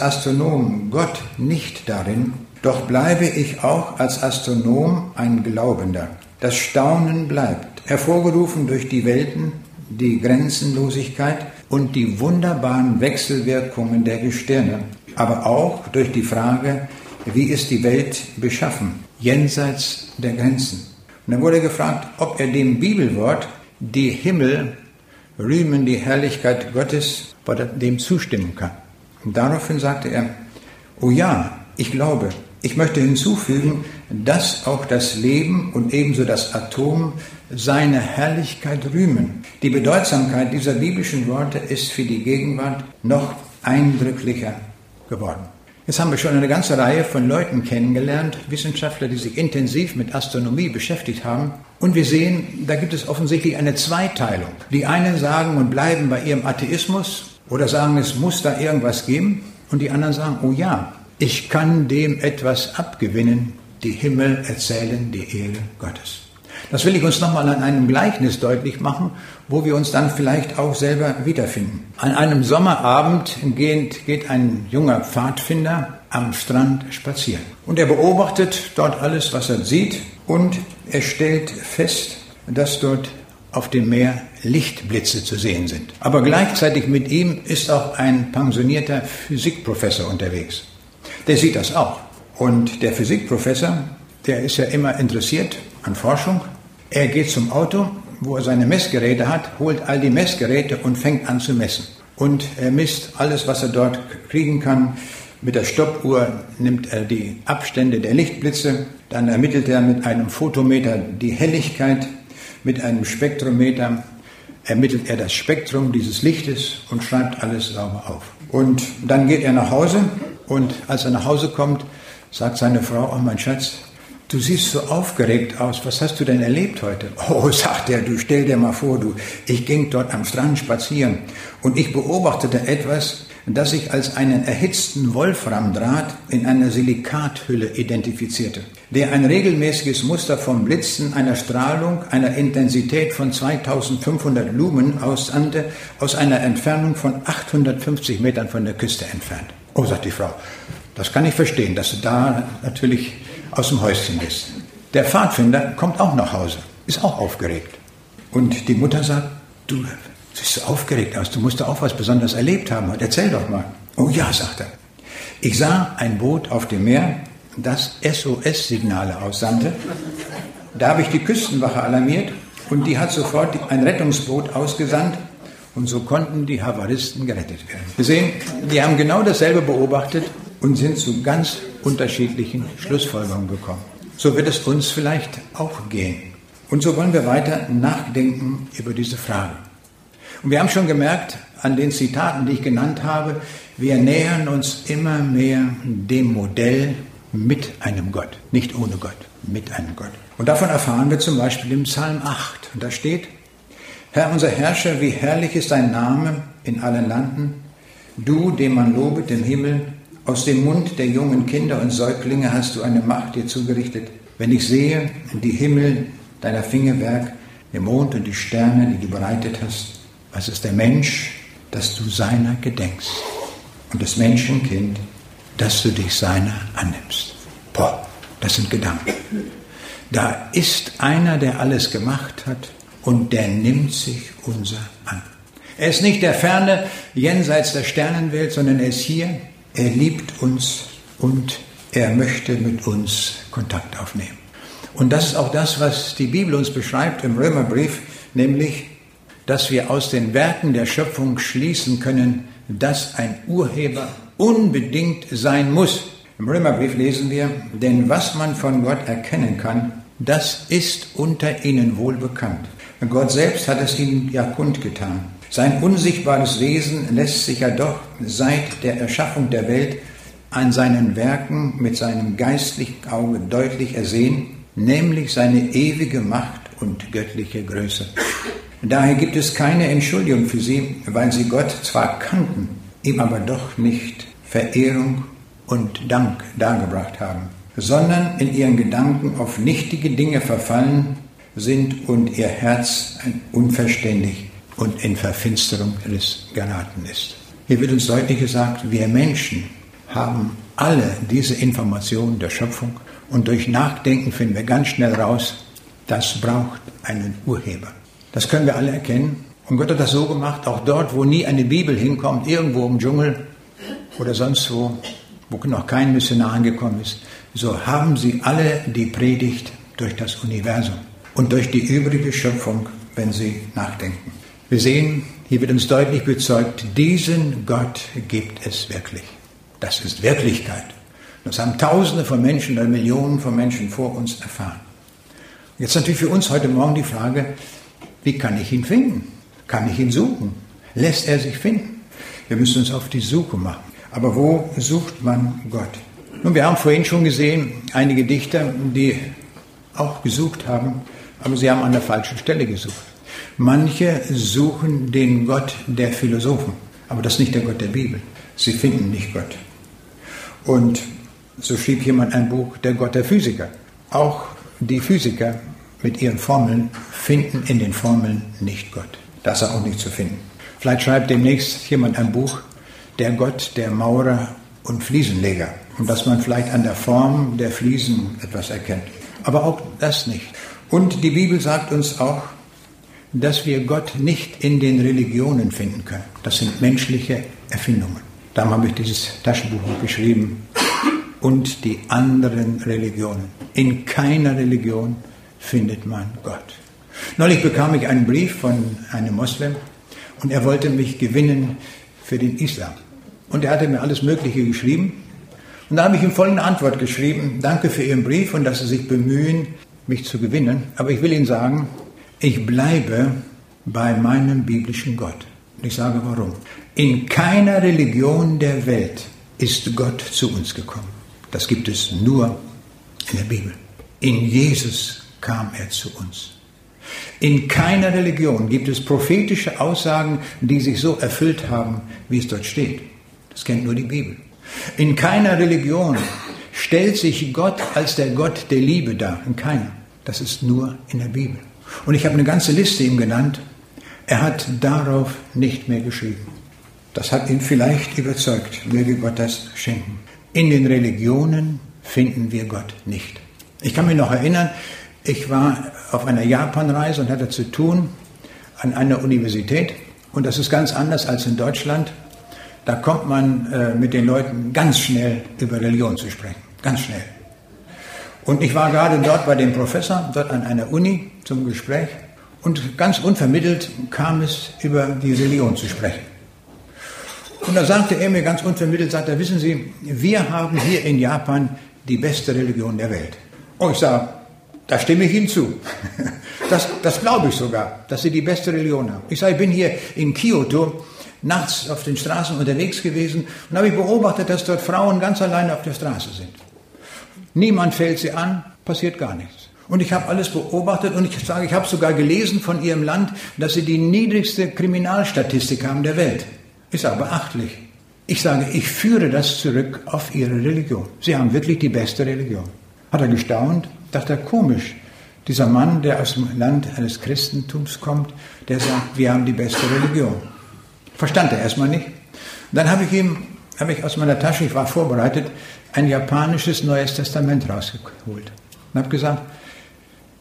Astronom Gott nicht darin, doch bleibe ich auch als Astronom ein Glaubender. Das Staunen bleibt, hervorgerufen durch die Welten, die Grenzenlosigkeit und die wunderbaren Wechselwirkungen der Gestirne, aber auch durch die Frage, wie ist die Welt beschaffen, jenseits der Grenzen. Und dann wurde gefragt, ob er dem Bibelwort die Himmel rühmen die Herrlichkeit Gottes, weil er dem zustimmen kann. Und daraufhin sagte er, oh ja, ich glaube, ich möchte hinzufügen, dass auch das Leben und ebenso das Atom seine Herrlichkeit rühmen. Die Bedeutsamkeit dieser biblischen Worte ist für die Gegenwart noch eindrücklicher geworden. Jetzt haben wir schon eine ganze Reihe von Leuten kennengelernt, Wissenschaftler, die sich intensiv mit Astronomie beschäftigt haben. Und wir sehen, da gibt es offensichtlich eine Zweiteilung. Die einen sagen und bleiben bei ihrem Atheismus oder sagen, es muss da irgendwas geben. Und die anderen sagen, oh ja, ich kann dem etwas abgewinnen. Die Himmel erzählen die Ehre Gottes. Das will ich uns nochmal an einem Gleichnis deutlich machen, wo wir uns dann vielleicht auch selber wiederfinden. An einem Sommerabend geht, ein junger Pfadfinder am Strand spazieren. Und er beobachtet dort alles, was er sieht, und er stellt fest, dass dort auf dem Meer Lichtblitze zu sehen sind. Aber gleichzeitig mit ihm ist auch ein pensionierter Physikprofessor unterwegs. Der sieht das auch. Und der Physikprofessor, der ist ja immer interessiert an Forschung er geht zum Auto, wo er seine Messgeräte hat, holt all die Messgeräte und fängt an zu messen. Und er misst alles, was er dort kriegen kann. Mit der Stoppuhr nimmt er die Abstände der Lichtblitze, dann ermittelt er mit einem Photometer die Helligkeit, mit einem Spektrometer ermittelt er das Spektrum dieses Lichtes und schreibt alles sauber auf. Und dann geht er nach Hause und als er nach Hause kommt, sagt seine Frau, oh mein Schatz, Du siehst so aufgeregt aus. Was hast du denn erlebt heute? [laughs] Oh, sagt er, du stell dir mal vor, du, ich ging dort am Strand spazieren und ich beobachtete etwas, das sich als einen erhitzten Wolframdraht in einer Silikathülle identifizierte, der ein regelmäßiges Muster von Blitzen, einer Strahlung, einer Intensität von 2500 Lumen aussandte, aus einer Entfernung von 850 Metern von der Küste entfernt. Oh, sagt die Frau, das kann ich verstehen, dass du da natürlich aus dem Häuschen bist. Der Pfadfinder kommt auch nach Hause, ist auch aufgeregt. Und die Mutter sagt, du siehst so aufgeregt aus, du musst doch auch was Besonderes erlebt haben. Erzähl doch mal. Oh ja, sagt er. Ich sah ein Boot auf dem Meer, das SOS-Signale aussandte. Da habe ich die Küstenwache alarmiert und die hat sofort ein Rettungsboot ausgesandt und so konnten die Havaristen gerettet werden. Wir sehen, die haben genau dasselbe beobachtet und sind zu ganz unterschiedlichen Schlussfolgerungen gekommen. So wird es uns vielleicht auch gehen. Und so wollen wir weiter nachdenken über diese Frage. Und wir haben schon gemerkt an den Zitaten, die ich genannt habe, wir nähern uns immer mehr dem Modell mit einem Gott, nicht ohne Gott, mit einem Gott. Und davon erfahren wir zum Beispiel im Psalm 8. Und da steht, Herr unser Herrscher, wie herrlich ist dein Name in allen Landen, du, dem man lobet im Himmel, aus dem Mund der jungen Kinder und Säuglinge hast du eine Macht dir zugerichtet. Wenn ich sehe die Himmel deiner Fingerwerk, den Mond und die Sterne, die du bereitet hast, was ist der Mensch, dass du seiner gedenkst? Und das Menschenkind, dass du dich seiner annimmst. Boah, das sind Gedanken. Da ist einer, der alles gemacht hat und der nimmt sich unser an. Er ist nicht der Ferne jenseits der Sternenwelt, sondern er ist hier er liebt uns und er möchte mit uns Kontakt aufnehmen. Und das ist auch das, was die Bibel uns beschreibt im Römerbrief, nämlich, dass wir aus den Werken der Schöpfung schließen können, dass ein Urheber unbedingt sein muss. Im Römerbrief lesen wir, denn was man von Gott erkennen kann, das ist unter ihnen wohl bekannt. Gott selbst hat es ihnen ja kundgetan. Sein unsichtbares Wesen lässt sich ja doch seit der Erschaffung der Welt an seinen Werken mit seinem geistlichen Auge deutlich ersehen, nämlich seine ewige Macht und göttliche Größe. Daher gibt es keine Entschuldigung für sie, weil sie Gott zwar kannten, ihm aber doch nicht Verehrung und Dank dargebracht haben, sondern in ihren Gedanken auf nichtige Dinge verfallen sind und ihr Herz unverständig und in Verfinsterung des geraten ist. Hier wird uns deutlich gesagt, wir Menschen haben alle diese Informationen der Schöpfung und durch Nachdenken finden wir ganz schnell raus, das braucht einen Urheber. Das können wir alle erkennen. Und Gott hat das so gemacht, auch dort, wo nie eine Bibel hinkommt, irgendwo im Dschungel oder sonst wo, wo noch kein Missionar angekommen ist, so haben sie alle die Predigt durch das Universum und durch die übrige Schöpfung, wenn sie nachdenken. Wir sehen, hier wird uns deutlich bezeugt, diesen Gott gibt es wirklich. Das ist Wirklichkeit. Das haben Tausende von Menschen oder Millionen von Menschen vor uns erfahren. Jetzt natürlich für uns heute Morgen die Frage, wie kann ich ihn finden? Kann ich ihn suchen? Lässt er sich finden? Wir müssen uns auf die Suche machen. Aber wo sucht man Gott? Nun, wir haben vorhin schon gesehen, einige Dichter, die auch gesucht haben, aber sie haben an der falschen Stelle gesucht. Manche suchen den Gott der Philosophen, aber das ist nicht der Gott der Bibel. Sie finden nicht Gott. Und so schrieb jemand ein Buch, der Gott der Physiker. Auch die Physiker mit ihren Formeln finden in den Formeln nicht Gott. Das ist auch nicht zu finden. Vielleicht schreibt demnächst jemand ein Buch, der Gott der Maurer und Fliesenleger. Und dass man vielleicht an der Form der Fliesen etwas erkennt. Aber auch das nicht. Und die Bibel sagt uns auch, dass wir Gott nicht in den Religionen finden können. Das sind menschliche Erfindungen. Darum habe ich dieses Taschenbuch geschrieben. Und die anderen Religionen. In keiner Religion findet man Gott. Neulich bekam ich einen Brief von einem Moslem und er wollte mich gewinnen für den Islam. Und er hatte mir alles Mögliche geschrieben. Und da habe ich ihm folgende Antwort geschrieben. Danke für Ihren Brief und dass Sie sich bemühen, mich zu gewinnen. Aber ich will Ihnen sagen, ich bleibe bei meinem biblischen Gott. Ich sage warum. In keiner Religion der Welt ist Gott zu uns gekommen. Das gibt es nur in der Bibel. In Jesus kam er zu uns. In keiner Religion gibt es prophetische Aussagen, die sich so erfüllt haben, wie es dort steht. Das kennt nur die Bibel. In keiner Religion stellt sich Gott als der Gott der Liebe dar. In keiner. Das ist nur in der Bibel. Und ich habe eine ganze Liste ihm genannt. Er hat darauf nicht mehr geschrieben. Das hat ihn vielleicht überzeugt. Möge Gott das schenken. In den Religionen finden wir Gott nicht. Ich kann mich noch erinnern, ich war auf einer Japanreise und hatte zu tun an einer Universität. Und das ist ganz anders als in Deutschland. Da kommt man äh, mit den Leuten ganz schnell über Religion zu sprechen. Ganz schnell. Und ich war gerade dort bei dem Professor, dort an einer Uni zum Gespräch. Und ganz unvermittelt kam es über die Religion zu sprechen. Und da sagte er mir ganz unvermittelt, sagt er, wissen Sie, wir haben hier in Japan die beste Religion der Welt. Und ich sage, da stimme ich Ihnen zu. Das, das glaube ich sogar, dass Sie die beste Religion haben. Ich sage, ich bin hier in Kyoto nachts auf den Straßen unterwegs gewesen und habe beobachtet, dass dort Frauen ganz alleine auf der Straße sind. Niemand fällt sie an, passiert gar nichts. Und ich habe alles beobachtet und ich sage, ich habe sogar gelesen von Ihrem Land, dass Sie die niedrigste Kriminalstatistik haben der Welt. Ist aber beachtlich. Ich sage, ich führe das zurück auf Ihre Religion. Sie haben wirklich die beste Religion. Hat er gestaunt, dachte er, komisch. Dieser Mann, der aus dem Land eines Christentums kommt, der sagt, wir haben die beste Religion. Verstand er erstmal nicht. Dann habe ich ihm, habe ich aus meiner Tasche, ich war vorbereitet, ein japanisches Neues Testament rausgeholt. Und habe gesagt,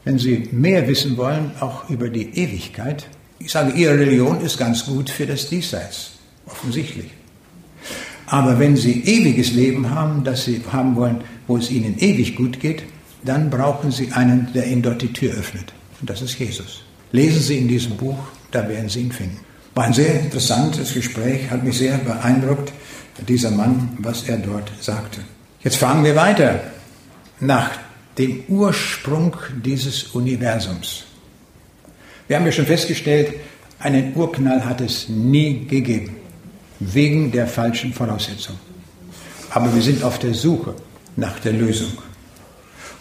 wenn Sie mehr wissen wollen, auch über die Ewigkeit, ich sage, Ihre Religion ist ganz gut für das Diesseits, offensichtlich. Aber wenn Sie ewiges Leben haben, das Sie haben wollen, wo es Ihnen ewig gut geht, dann brauchen Sie einen, der Ihnen dort die Tür öffnet. Und das ist Jesus. Lesen Sie in diesem Buch, da werden Sie ihn finden. War ein sehr interessantes Gespräch, hat mich sehr beeindruckt, dieser Mann, was er dort sagte. Jetzt fragen wir weiter nach dem Ursprung dieses Universums. Wir haben ja schon festgestellt, einen Urknall hat es nie gegeben wegen der falschen Voraussetzung. Aber wir sind auf der Suche nach der Lösung.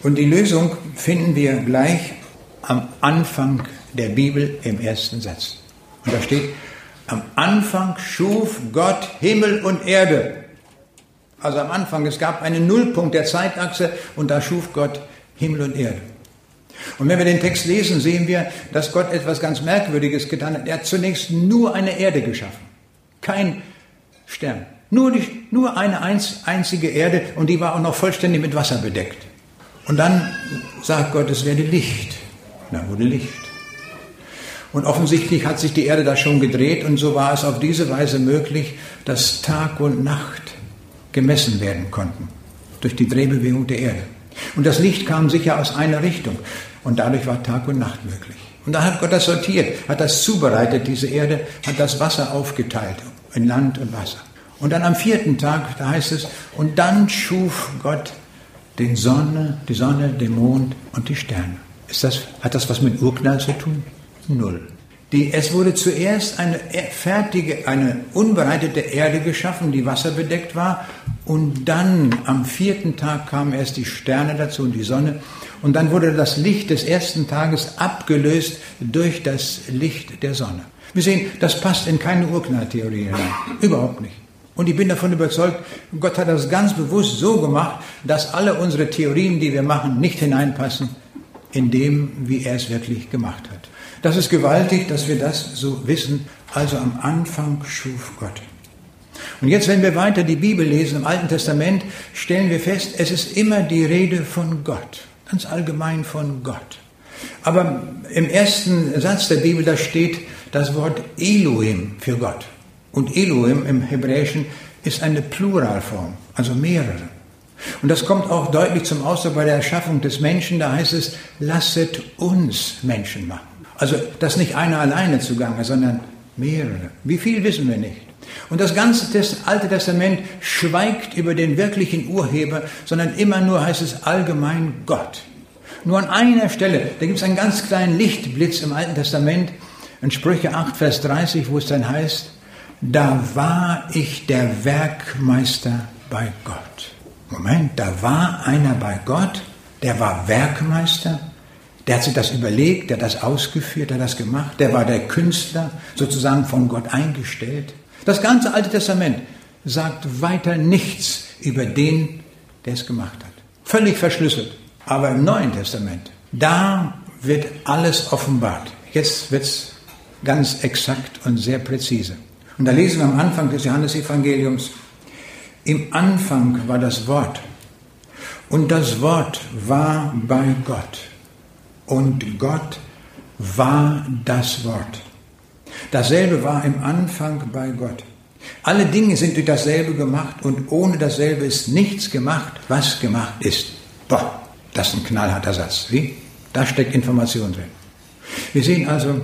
Und die Lösung finden wir gleich am Anfang der Bibel im ersten Satz. Und da steht, am Anfang schuf Gott Himmel und Erde. Also am Anfang, es gab einen Nullpunkt der Zeitachse und da schuf Gott Himmel und Erde. Und wenn wir den Text lesen, sehen wir, dass Gott etwas ganz Merkwürdiges getan hat. Er hat zunächst nur eine Erde geschaffen. Kein Stern. Nur, die, nur eine einzige Erde und die war auch noch vollständig mit Wasser bedeckt. Und dann sagt Gott, es werde Licht. Dann wurde Licht. Und offensichtlich hat sich die Erde da schon gedreht und so war es auf diese Weise möglich, dass Tag und Nacht gemessen werden konnten durch die Drehbewegung der Erde. Und das Licht kam sicher aus einer Richtung und dadurch war Tag und Nacht möglich. Und da hat Gott das sortiert, hat das zubereitet, diese Erde, hat das Wasser aufgeteilt in Land und Wasser. Und dann am vierten Tag, da heißt es, und dann schuf Gott den Sonne, die Sonne, den Mond und die Sterne. Ist das, hat das was mit Urknall zu tun? Null. Die, es wurde zuerst eine fertige, eine unbereitete Erde geschaffen, die wasserbedeckt war. Und dann am vierten Tag kamen erst die Sterne dazu und die Sonne. Und dann wurde das Licht des ersten Tages abgelöst durch das Licht der Sonne. Wir sehen, das passt in keine Urknalltheorie hinein. Überhaupt nicht. Und ich bin davon überzeugt, Gott hat das ganz bewusst so gemacht, dass alle unsere Theorien, die wir machen, nicht hineinpassen in dem, wie er es wirklich gemacht hat. Das ist gewaltig, dass wir das so wissen. Also am Anfang schuf Gott. Und jetzt, wenn wir weiter die Bibel lesen im Alten Testament, stellen wir fest, es ist immer die Rede von Gott, ganz allgemein von Gott. Aber im ersten Satz der Bibel, da steht das Wort Elohim für Gott. Und Elohim im Hebräischen ist eine Pluralform, also mehrere. Und das kommt auch deutlich zum Ausdruck bei der Erschaffung des Menschen. Da heißt es, lasset uns Menschen machen. Also, dass nicht einer alleine zugange, sondern mehrere. Wie viel wissen wir nicht. Und das ganze Alte Testament schweigt über den wirklichen Urheber, sondern immer nur heißt es allgemein Gott. Nur an einer Stelle, da gibt es einen ganz kleinen Lichtblitz im Alten Testament, in Sprüche 8, Vers 30, wo es dann heißt, da war ich der Werkmeister bei Gott. Moment, da war einer bei Gott, der war Werkmeister, der hat sich das überlegt, der hat das ausgeführt, der hat das gemacht, der war der Künstler, sozusagen von Gott eingestellt. Das ganze Alte Testament sagt weiter nichts über den, der es gemacht hat. Völlig verschlüsselt. Aber im Neuen Testament, da wird alles offenbart. Jetzt wird es ganz exakt und sehr präzise. Und da lesen wir am Anfang des Johannesevangeliums, im Anfang war das Wort und das Wort war bei Gott und Gott war das Wort. Dasselbe war im Anfang bei Gott. Alle Dinge sind durch dasselbe gemacht und ohne dasselbe ist nichts gemacht, was gemacht ist. Boah, das ist ein knallharter Satz. Wie? Da steckt Information drin. Wir sehen also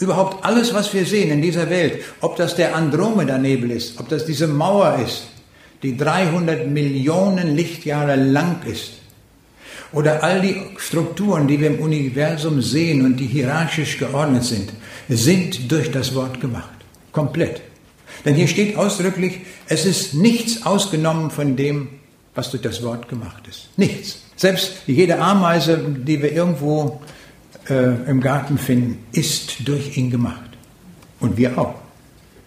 überhaupt alles, was wir sehen in dieser Welt, ob das der Andromeda-Nebel ist, ob das diese Mauer ist, die 300 Millionen Lichtjahre lang ist, oder all die Strukturen, die wir im Universum sehen und die hierarchisch geordnet sind, sind durch das Wort gemacht. Komplett. Denn hier steht ausdrücklich, es ist nichts ausgenommen von dem, was durch das Wort gemacht ist. Nichts. Selbst jede Ameise, die wir irgendwo äh, im Garten finden, ist durch ihn gemacht. Und wir auch.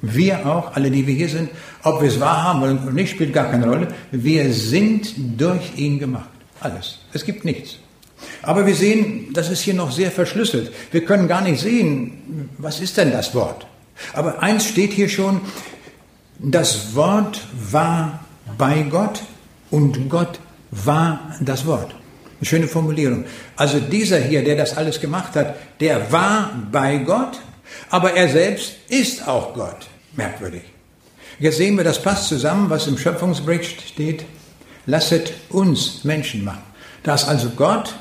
Wir auch, alle, die wir hier sind, ob wir es wahrhaben oder nicht, spielt gar keine Rolle. Wir sind durch ihn gemacht. Alles. Es gibt nichts. Aber wir sehen, das ist hier noch sehr verschlüsselt. Wir können gar nicht sehen, was ist denn das Wort? Aber eins steht hier schon, das Wort war bei Gott und Gott war das Wort. Eine schöne Formulierung. Also dieser hier, der das alles gemacht hat, der war bei Gott, aber er selbst ist auch Gott. Merkwürdig. Jetzt sehen wir, das passt zusammen, was im Schöpfungsbericht steht. Lasset uns Menschen machen. Da ist also Gott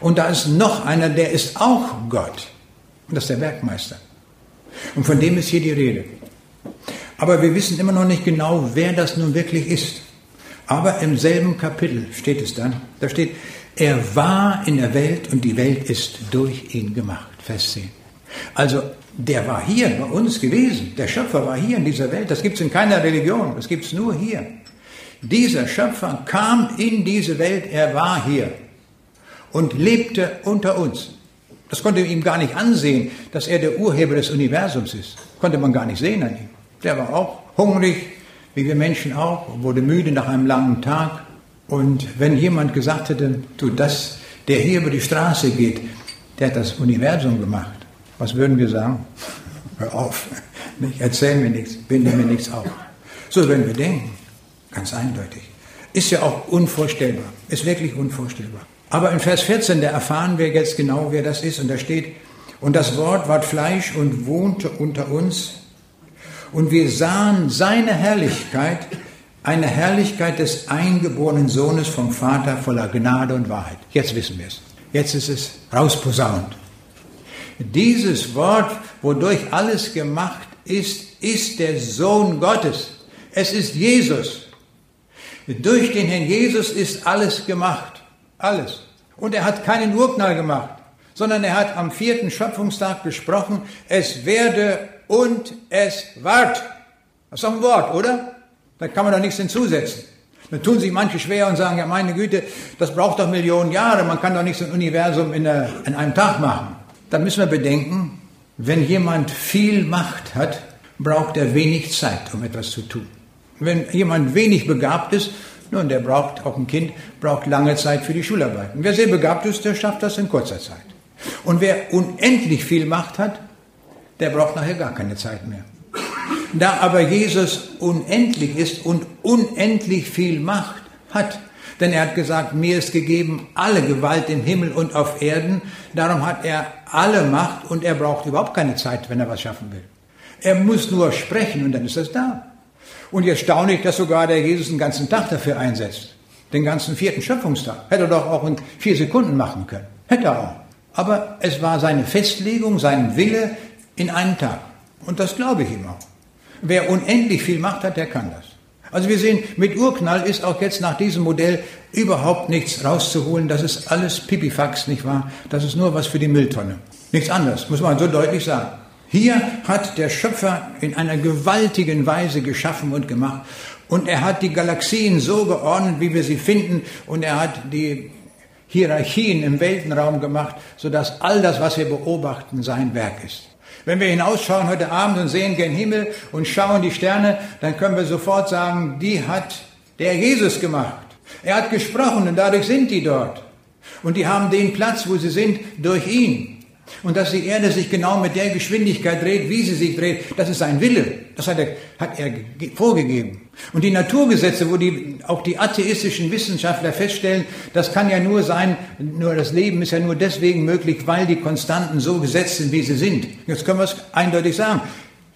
und da ist noch einer, der ist auch Gott. Und das ist der Werkmeister. Und von dem ist hier die Rede. Aber wir wissen immer noch nicht genau, wer das nun wirklich ist. Aber im selben Kapitel steht es dann, da steht, er war in der Welt und die Welt ist durch ihn gemacht. Vers 10. Also der war hier bei uns gewesen. Der Schöpfer war hier in dieser Welt. Das gibt es in keiner Religion. Das gibt es nur hier. Dieser Schöpfer kam in diese Welt. Er war hier und lebte unter uns. Das konnte ihm gar nicht ansehen, dass er der Urheber des Universums ist. Konnte man gar nicht sehen an ihm. Der war auch hungrig, wie wir Menschen auch, wurde müde nach einem langen Tag. Und wenn jemand gesagt hätte, du, das, der hier über die Straße geht, der hat das Universum gemacht, was würden wir sagen? Hör auf, nicht, erzähl mir nichts, binde mir nichts auf. So würden wir denken, ganz eindeutig. Ist ja auch unvorstellbar, ist wirklich unvorstellbar. Aber in Vers 14, da erfahren wir jetzt genau, wer das ist. Und da steht, und das Wort ward Fleisch und wohnte unter uns. Und wir sahen seine Herrlichkeit, eine Herrlichkeit des eingeborenen Sohnes vom Vater voller Gnade und Wahrheit. Jetzt wissen wir es. Jetzt ist es rausposaunt. Dieses Wort, wodurch alles gemacht ist, ist der Sohn Gottes. Es ist Jesus. Durch den Herrn Jesus ist alles gemacht. Alles. Und er hat keinen Urknall gemacht, sondern er hat am vierten Schöpfungstag gesprochen, es werde und es ward. Das ist doch ein Wort, oder? Da kann man doch nichts hinzusetzen. Dann tun sich manche schwer und sagen, ja meine Güte, das braucht doch Millionen Jahre, man kann doch nicht so ein Universum in, der, in einem Tag machen. Dann müssen wir bedenken, wenn jemand viel Macht hat, braucht er wenig Zeit, um etwas zu tun. Wenn jemand wenig begabt ist, nun, der braucht, auch ein Kind, braucht lange Zeit für die Schularbeiten. Wer sehr begabt ist, der schafft das in kurzer Zeit. Und wer unendlich viel Macht hat, der braucht nachher gar keine Zeit mehr. Da aber Jesus unendlich ist und unendlich viel Macht hat, denn er hat gesagt, mir ist gegeben alle Gewalt im Himmel und auf Erden, darum hat er alle Macht und er braucht überhaupt keine Zeit, wenn er was schaffen will. Er muss nur sprechen und dann ist das da. Und jetzt staune ich, dass sogar der Jesus einen ganzen Tag dafür einsetzt. Den ganzen vierten Schöpfungstag. Hätte er doch auch in vier Sekunden machen können. Hätte er auch. Aber es war seine Festlegung, sein Wille in einen Tag. Und das glaube ich ihm auch. Wer unendlich viel Macht hat, der kann das. Also wir sehen, mit Urknall ist auch jetzt nach diesem Modell überhaupt nichts rauszuholen. Das ist alles Pipifax, nicht wahr? Das ist nur was für die Mülltonne. Nichts anderes, muss man so deutlich sagen. Hier hat der Schöpfer in einer gewaltigen Weise geschaffen und gemacht. Und er hat die Galaxien so geordnet, wie wir sie finden. Und er hat die Hierarchien im Weltenraum gemacht, sodass all das, was wir beobachten, sein Werk ist. Wenn wir hinausschauen heute Abend und sehen gen Himmel und schauen die Sterne, dann können wir sofort sagen, die hat der Jesus gemacht. Er hat gesprochen und dadurch sind die dort. Und die haben den Platz, wo sie sind, durch ihn. Und dass die Erde sich genau mit der Geschwindigkeit dreht, wie sie sich dreht, das ist sein Wille. Das hat er, hat er vorgegeben. Und die Naturgesetze, wo die, auch die atheistischen Wissenschaftler feststellen, das kann ja nur sein, nur das Leben ist ja nur deswegen möglich, weil die Konstanten so gesetzt sind, wie sie sind. Jetzt können wir es eindeutig sagen.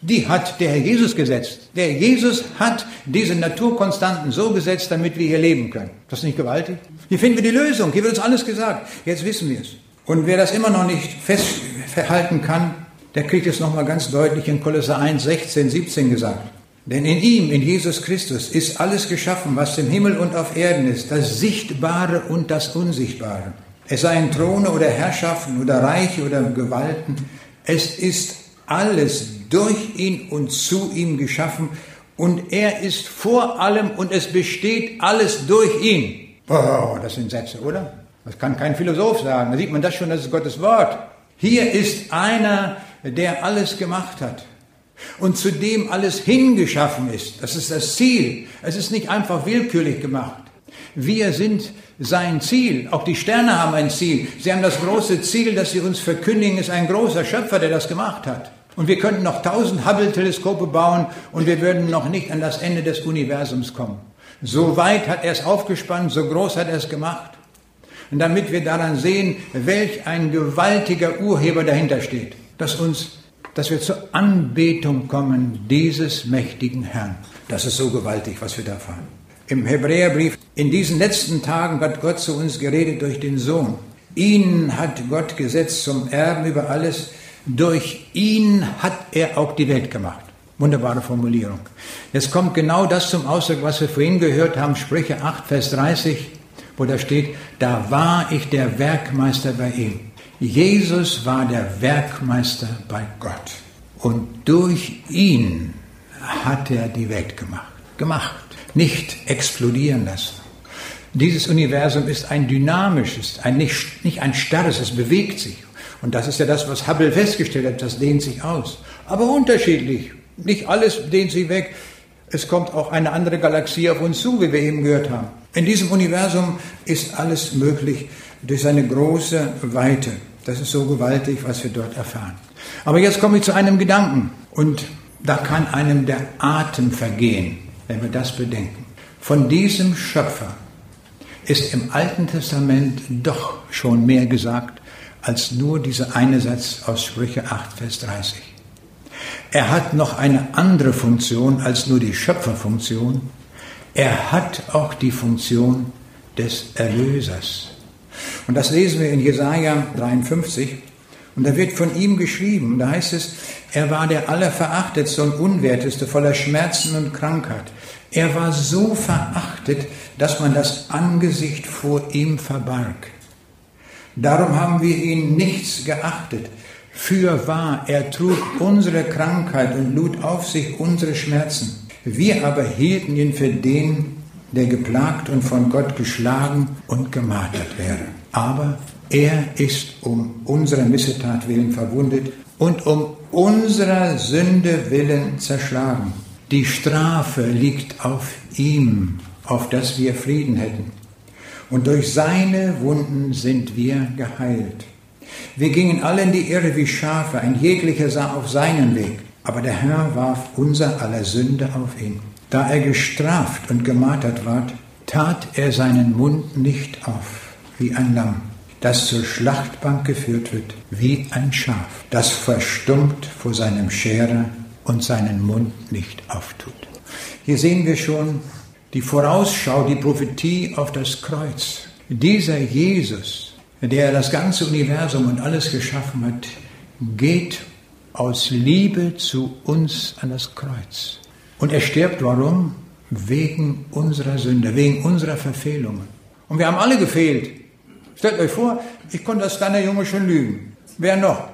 Die hat der Herr Jesus gesetzt. Der Jesus hat diese Naturkonstanten so gesetzt, damit wir hier leben können. Das ist nicht gewaltig? Hier finden wir die Lösung. Hier wird uns alles gesagt. Jetzt wissen wir es. Und wer das immer noch nicht festhalten kann, der kriegt es nochmal ganz deutlich in Kolosser 1, 16, 17 gesagt. Denn in ihm, in Jesus Christus, ist alles geschaffen, was im Himmel und auf Erden ist, das Sichtbare und das Unsichtbare. Es seien Throne oder Herrschaften oder Reiche oder Gewalten. Es ist alles durch ihn und zu ihm geschaffen und er ist vor allem und es besteht alles durch ihn. Boah, das sind Sätze, oder? Das kann kein Philosoph sagen. Da sieht man das schon, das ist Gottes Wort. Hier ist einer, der alles gemacht hat und zu dem alles hingeschaffen ist. Das ist das Ziel. Es ist nicht einfach willkürlich gemacht. Wir sind sein Ziel. Auch die Sterne haben ein Ziel. Sie haben das große Ziel, das sie uns verkündigen, ist ein großer Schöpfer, der das gemacht hat. Und wir könnten noch tausend Hubble-Teleskope bauen und wir würden noch nicht an das Ende des Universums kommen. So weit hat er es aufgespannt, so groß hat er es gemacht. Und damit wir daran sehen, welch ein gewaltiger Urheber dahinter steht, dass uns, dass wir zur Anbetung kommen dieses mächtigen Herrn. Das ist so gewaltig, was wir da fahren. Im Hebräerbrief, in diesen letzten Tagen hat Gott zu uns geredet durch den Sohn. Ihn hat Gott gesetzt zum Erben über alles. Durch ihn hat er auch die Welt gemacht. Wunderbare Formulierung. Jetzt kommt genau das zum Ausdruck, was wir vorhin gehört haben, Sprüche 8, Vers 30 wo da steht, da war ich der Werkmeister bei ihm. Jesus war der Werkmeister bei Gott. Und durch ihn hat er die Welt gemacht. Gemacht. Nicht explodieren lassen. Dieses Universum ist ein dynamisches, ein nicht, nicht ein starres, es bewegt sich. Und das ist ja das, was Hubble festgestellt hat, das dehnt sich aus. Aber unterschiedlich. Nicht alles dehnt sich weg. Es kommt auch eine andere Galaxie auf uns zu, wie wir eben gehört haben. In diesem Universum ist alles möglich durch seine große Weite. Das ist so gewaltig, was wir dort erfahren. Aber jetzt komme ich zu einem Gedanken und da kann einem der Atem vergehen, wenn wir das bedenken. Von diesem Schöpfer ist im Alten Testament doch schon mehr gesagt als nur dieser eine Satz aus Sprüche 8, Vers 30. Er hat noch eine andere Funktion als nur die Schöpferfunktion, er hat auch die Funktion des Erlösers. Und das lesen wir in Jesaja 53. Und da wird von ihm geschrieben, da heißt es, er war der Allerverachtetste und Unwerteste, voller Schmerzen und Krankheit. Er war so verachtet, dass man das Angesicht vor ihm verbarg. Darum haben wir ihn nichts geachtet. Für wahr, er trug unsere Krankheit und lud auf sich unsere Schmerzen. Wir aber hielten ihn für den, der geplagt und von Gott geschlagen und gemartert wäre. Aber er ist um unserer Missetat willen verwundet und um unserer Sünde willen zerschlagen. Die Strafe liegt auf ihm, auf dass wir Frieden hätten. Und durch seine Wunden sind wir geheilt. Wir gingen alle in die Irre wie Schafe, ein jeglicher sah auf seinen Weg. Aber der Herr warf unser aller Sünde auf ihn. Da er gestraft und gemartert ward, tat er seinen Mund nicht auf, wie ein Lamm, das zur Schlachtbank geführt wird, wie ein Schaf, das verstummt vor seinem Scherer und seinen Mund nicht auftut. Hier sehen wir schon die Vorausschau, die Prophetie auf das Kreuz. Dieser Jesus, der das ganze Universum und alles geschaffen hat, geht aus Liebe zu uns an das Kreuz. Und er stirbt warum? Wegen unserer Sünde, wegen unserer Verfehlungen. Und wir haben alle gefehlt. Stellt euch vor, ich konnte als kleiner Junge schon lügen. Wer noch?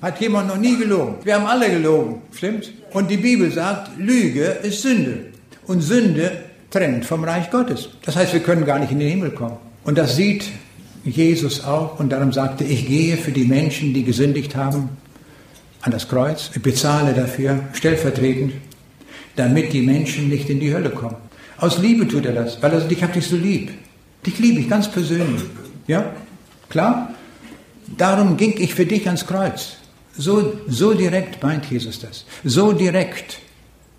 Hat jemand noch nie gelogen? Wir haben alle gelogen, stimmt? Und die Bibel sagt, Lüge ist Sünde. Und Sünde trennt vom Reich Gottes. Das heißt, wir können gar nicht in den Himmel kommen. Und das sieht Jesus auch und darum sagte, ich gehe für die Menschen, die gesündigt haben, an das Kreuz, ich bezahle dafür stellvertretend, damit die Menschen nicht in die Hölle kommen. Aus Liebe tut er das, weil er sagt, ich habe dich so lieb. Dich liebe ich ganz persönlich. Ja? Klar? Darum ging ich für dich ans Kreuz. So, so direkt meint Jesus das. So direkt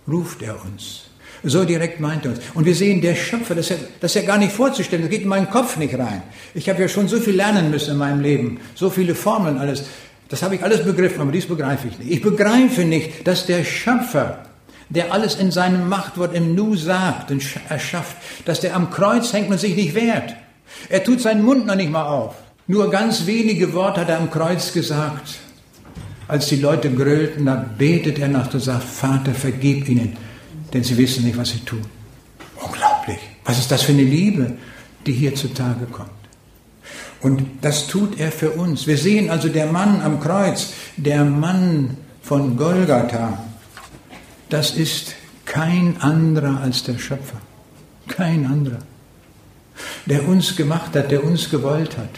ruft er uns. So direkt meint er uns. Und wir sehen, der Schöpfer, das ist, ja, das ist ja gar nicht vorzustellen, das geht in meinen Kopf nicht rein. Ich habe ja schon so viel lernen müssen in meinem Leben, so viele Formeln, alles. Das habe ich alles begriffen, aber dies begreife ich nicht. Ich begreife nicht, dass der Schöpfer, der alles in seinem Machtwort im Nu sagt und erschafft, dass der am Kreuz hängt und sich nicht wehrt. Er tut seinen Mund noch nicht mal auf. Nur ganz wenige Worte hat er am Kreuz gesagt. Als die Leute grölten, da betet er nach und sagt, Vater, vergib ihnen, denn sie wissen nicht, was sie tun. Unglaublich. Was ist das für eine Liebe, die hier zutage kommt? Und das tut er für uns. Wir sehen also der Mann am Kreuz, der Mann von Golgatha, das ist kein anderer als der Schöpfer. Kein anderer. Der uns gemacht hat, der uns gewollt hat.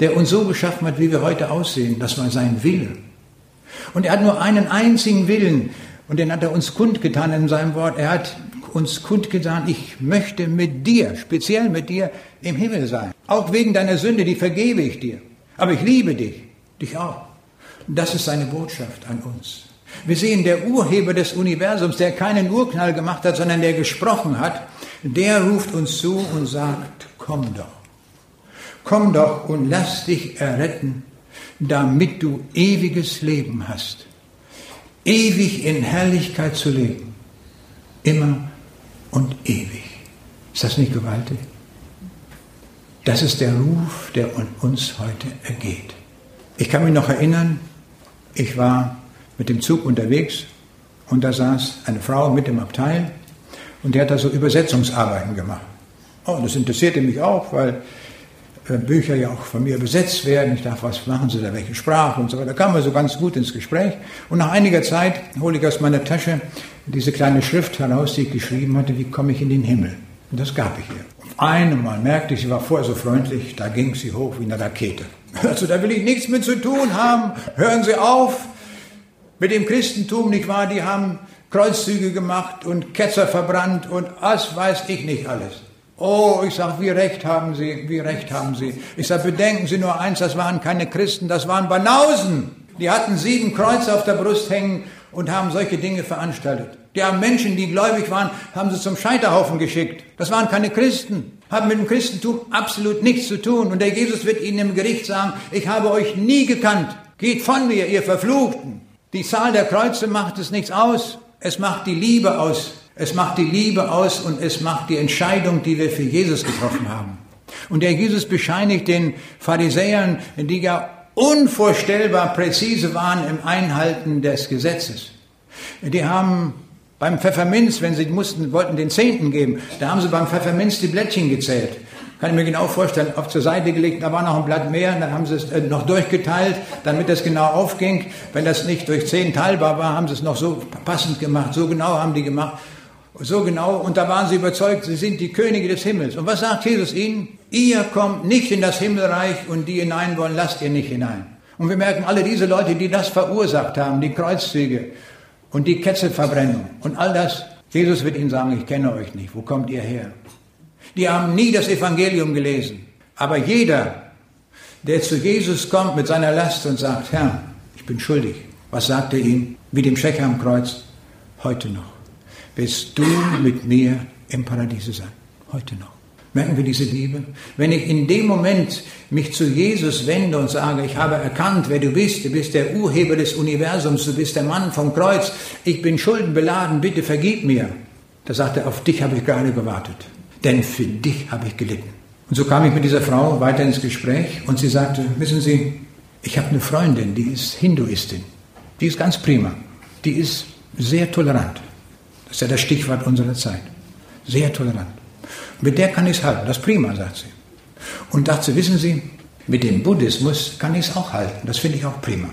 Der uns so geschaffen hat, wie wir heute aussehen. Das war sein Wille. Und er hat nur einen einzigen Willen. Und den hat er uns kundgetan in seinem Wort. Er hat uns kundgetan, ich möchte mit dir, speziell mit dir, im Himmel sein. Auch wegen deiner Sünde, die vergebe ich dir. Aber ich liebe dich, dich auch. Das ist seine Botschaft an uns. Wir sehen, der Urheber des Universums, der keinen Urknall gemacht hat, sondern der gesprochen hat, der ruft uns zu und sagt, komm doch. Komm doch und lass dich erretten, damit du ewiges Leben hast ewig in Herrlichkeit zu leben. Immer und ewig. Ist das nicht gewaltig? Das ist der Ruf, der uns heute ergeht. Ich kann mich noch erinnern, ich war mit dem Zug unterwegs und da saß eine Frau mit im Abteil und die hat da so Übersetzungsarbeiten gemacht. Oh, das interessierte mich auch, weil äh, Bücher ja auch von mir besetzt werden. Ich dachte, was machen Sie da, welche Sprache und so weiter. Da kamen wir so ganz gut ins Gespräch. Und nach einiger Zeit hole ich aus meiner Tasche diese kleine Schrift heraus, die ich geschrieben hatte, wie komme ich in den Himmel. Und das gab ich ihr. Auf einmal merkte ich, sie war vorher so freundlich, da ging sie hoch wie eine Rakete. [laughs] Also da will ich nichts mit zu tun haben. Hören Sie auf mit dem Christentum, nicht wahr? Die haben Kreuzzüge gemacht und Ketzer verbrannt und was weiß ich nicht alles. Oh, ich sage, wie recht haben Sie, wie recht haben Sie. Ich sage, bedenken Sie nur eins, das waren keine Christen, das waren Banausen. Die hatten sieben Kreuze auf der Brust hängen und haben solche Dinge veranstaltet. Die haben Menschen, die gläubig waren, haben sie zum Scheiterhaufen geschickt. Das waren keine Christen, haben mit dem Christentum absolut nichts zu tun. Und der Jesus wird ihnen im Gericht sagen, ich habe euch nie gekannt. Geht von mir, ihr Verfluchten. Die Zahl der Kreuze macht es nichts aus. Es macht die Liebe aus, es macht die Liebe aus und es macht die Entscheidung, die wir für Jesus getroffen haben. Und der Jesus bescheinigt den Pharisäern, die ja unvorstellbar präzise waren im Einhalten des Gesetzes. Die haben beim Pfefferminz, wenn sie mussten, wollten den Zehnten geben, da haben sie beim Pfefferminz die Blättchen gezählt. Kann ich mir genau vorstellen, auf zur Seite gelegt, da war noch ein Blatt mehr, dann haben sie es äh, noch durchgeteilt, damit das genau aufging. Wenn das nicht durch zehn teilbar war, haben sie es noch so passend gemacht, so genau haben die gemacht. So genau, und da waren sie überzeugt, sie sind die Könige des Himmels. Und was sagt Jesus ihnen? Ihr kommt nicht in das Himmelreich und die hinein wollen, lasst ihr nicht hinein. Und wir merken alle diese Leute, die das verursacht haben, die Kreuzzüge und die Ketzelverbrennung und all das. Jesus wird ihnen sagen, ich kenne euch nicht, wo kommt ihr her? Die haben nie das Evangelium gelesen. Aber jeder, der zu Jesus kommt mit seiner Last und sagt, Herr, ich bin schuldig, was sagt er ihm? Wie dem Schächer am Kreuz, heute noch wirst du mit mir im Paradiese sein. Heute noch. Merken wir diese Liebe? Wenn ich in dem Moment mich zu Jesus wende und sage, ich habe erkannt, wer du bist, du bist der Urheber des Universums, du bist der Mann vom Kreuz, ich bin schuldenbeladen, bitte vergib mir. Da sagt er, auf dich habe ich gerade gewartet, denn für dich habe ich gelitten. Und so kam ich mit dieser Frau weiter ins Gespräch und sie sagte, wissen Sie, ich habe eine Freundin, die ist Hinduistin, die ist ganz prima, die ist sehr tolerant. Das ist ja das Stichwort unserer Zeit. Sehr tolerant. Mit der kann ich es halten. Das ist prima, sagt sie. Und dachte sie, wissen Sie, mit dem Buddhismus kann ich es auch halten. Das finde ich auch prima.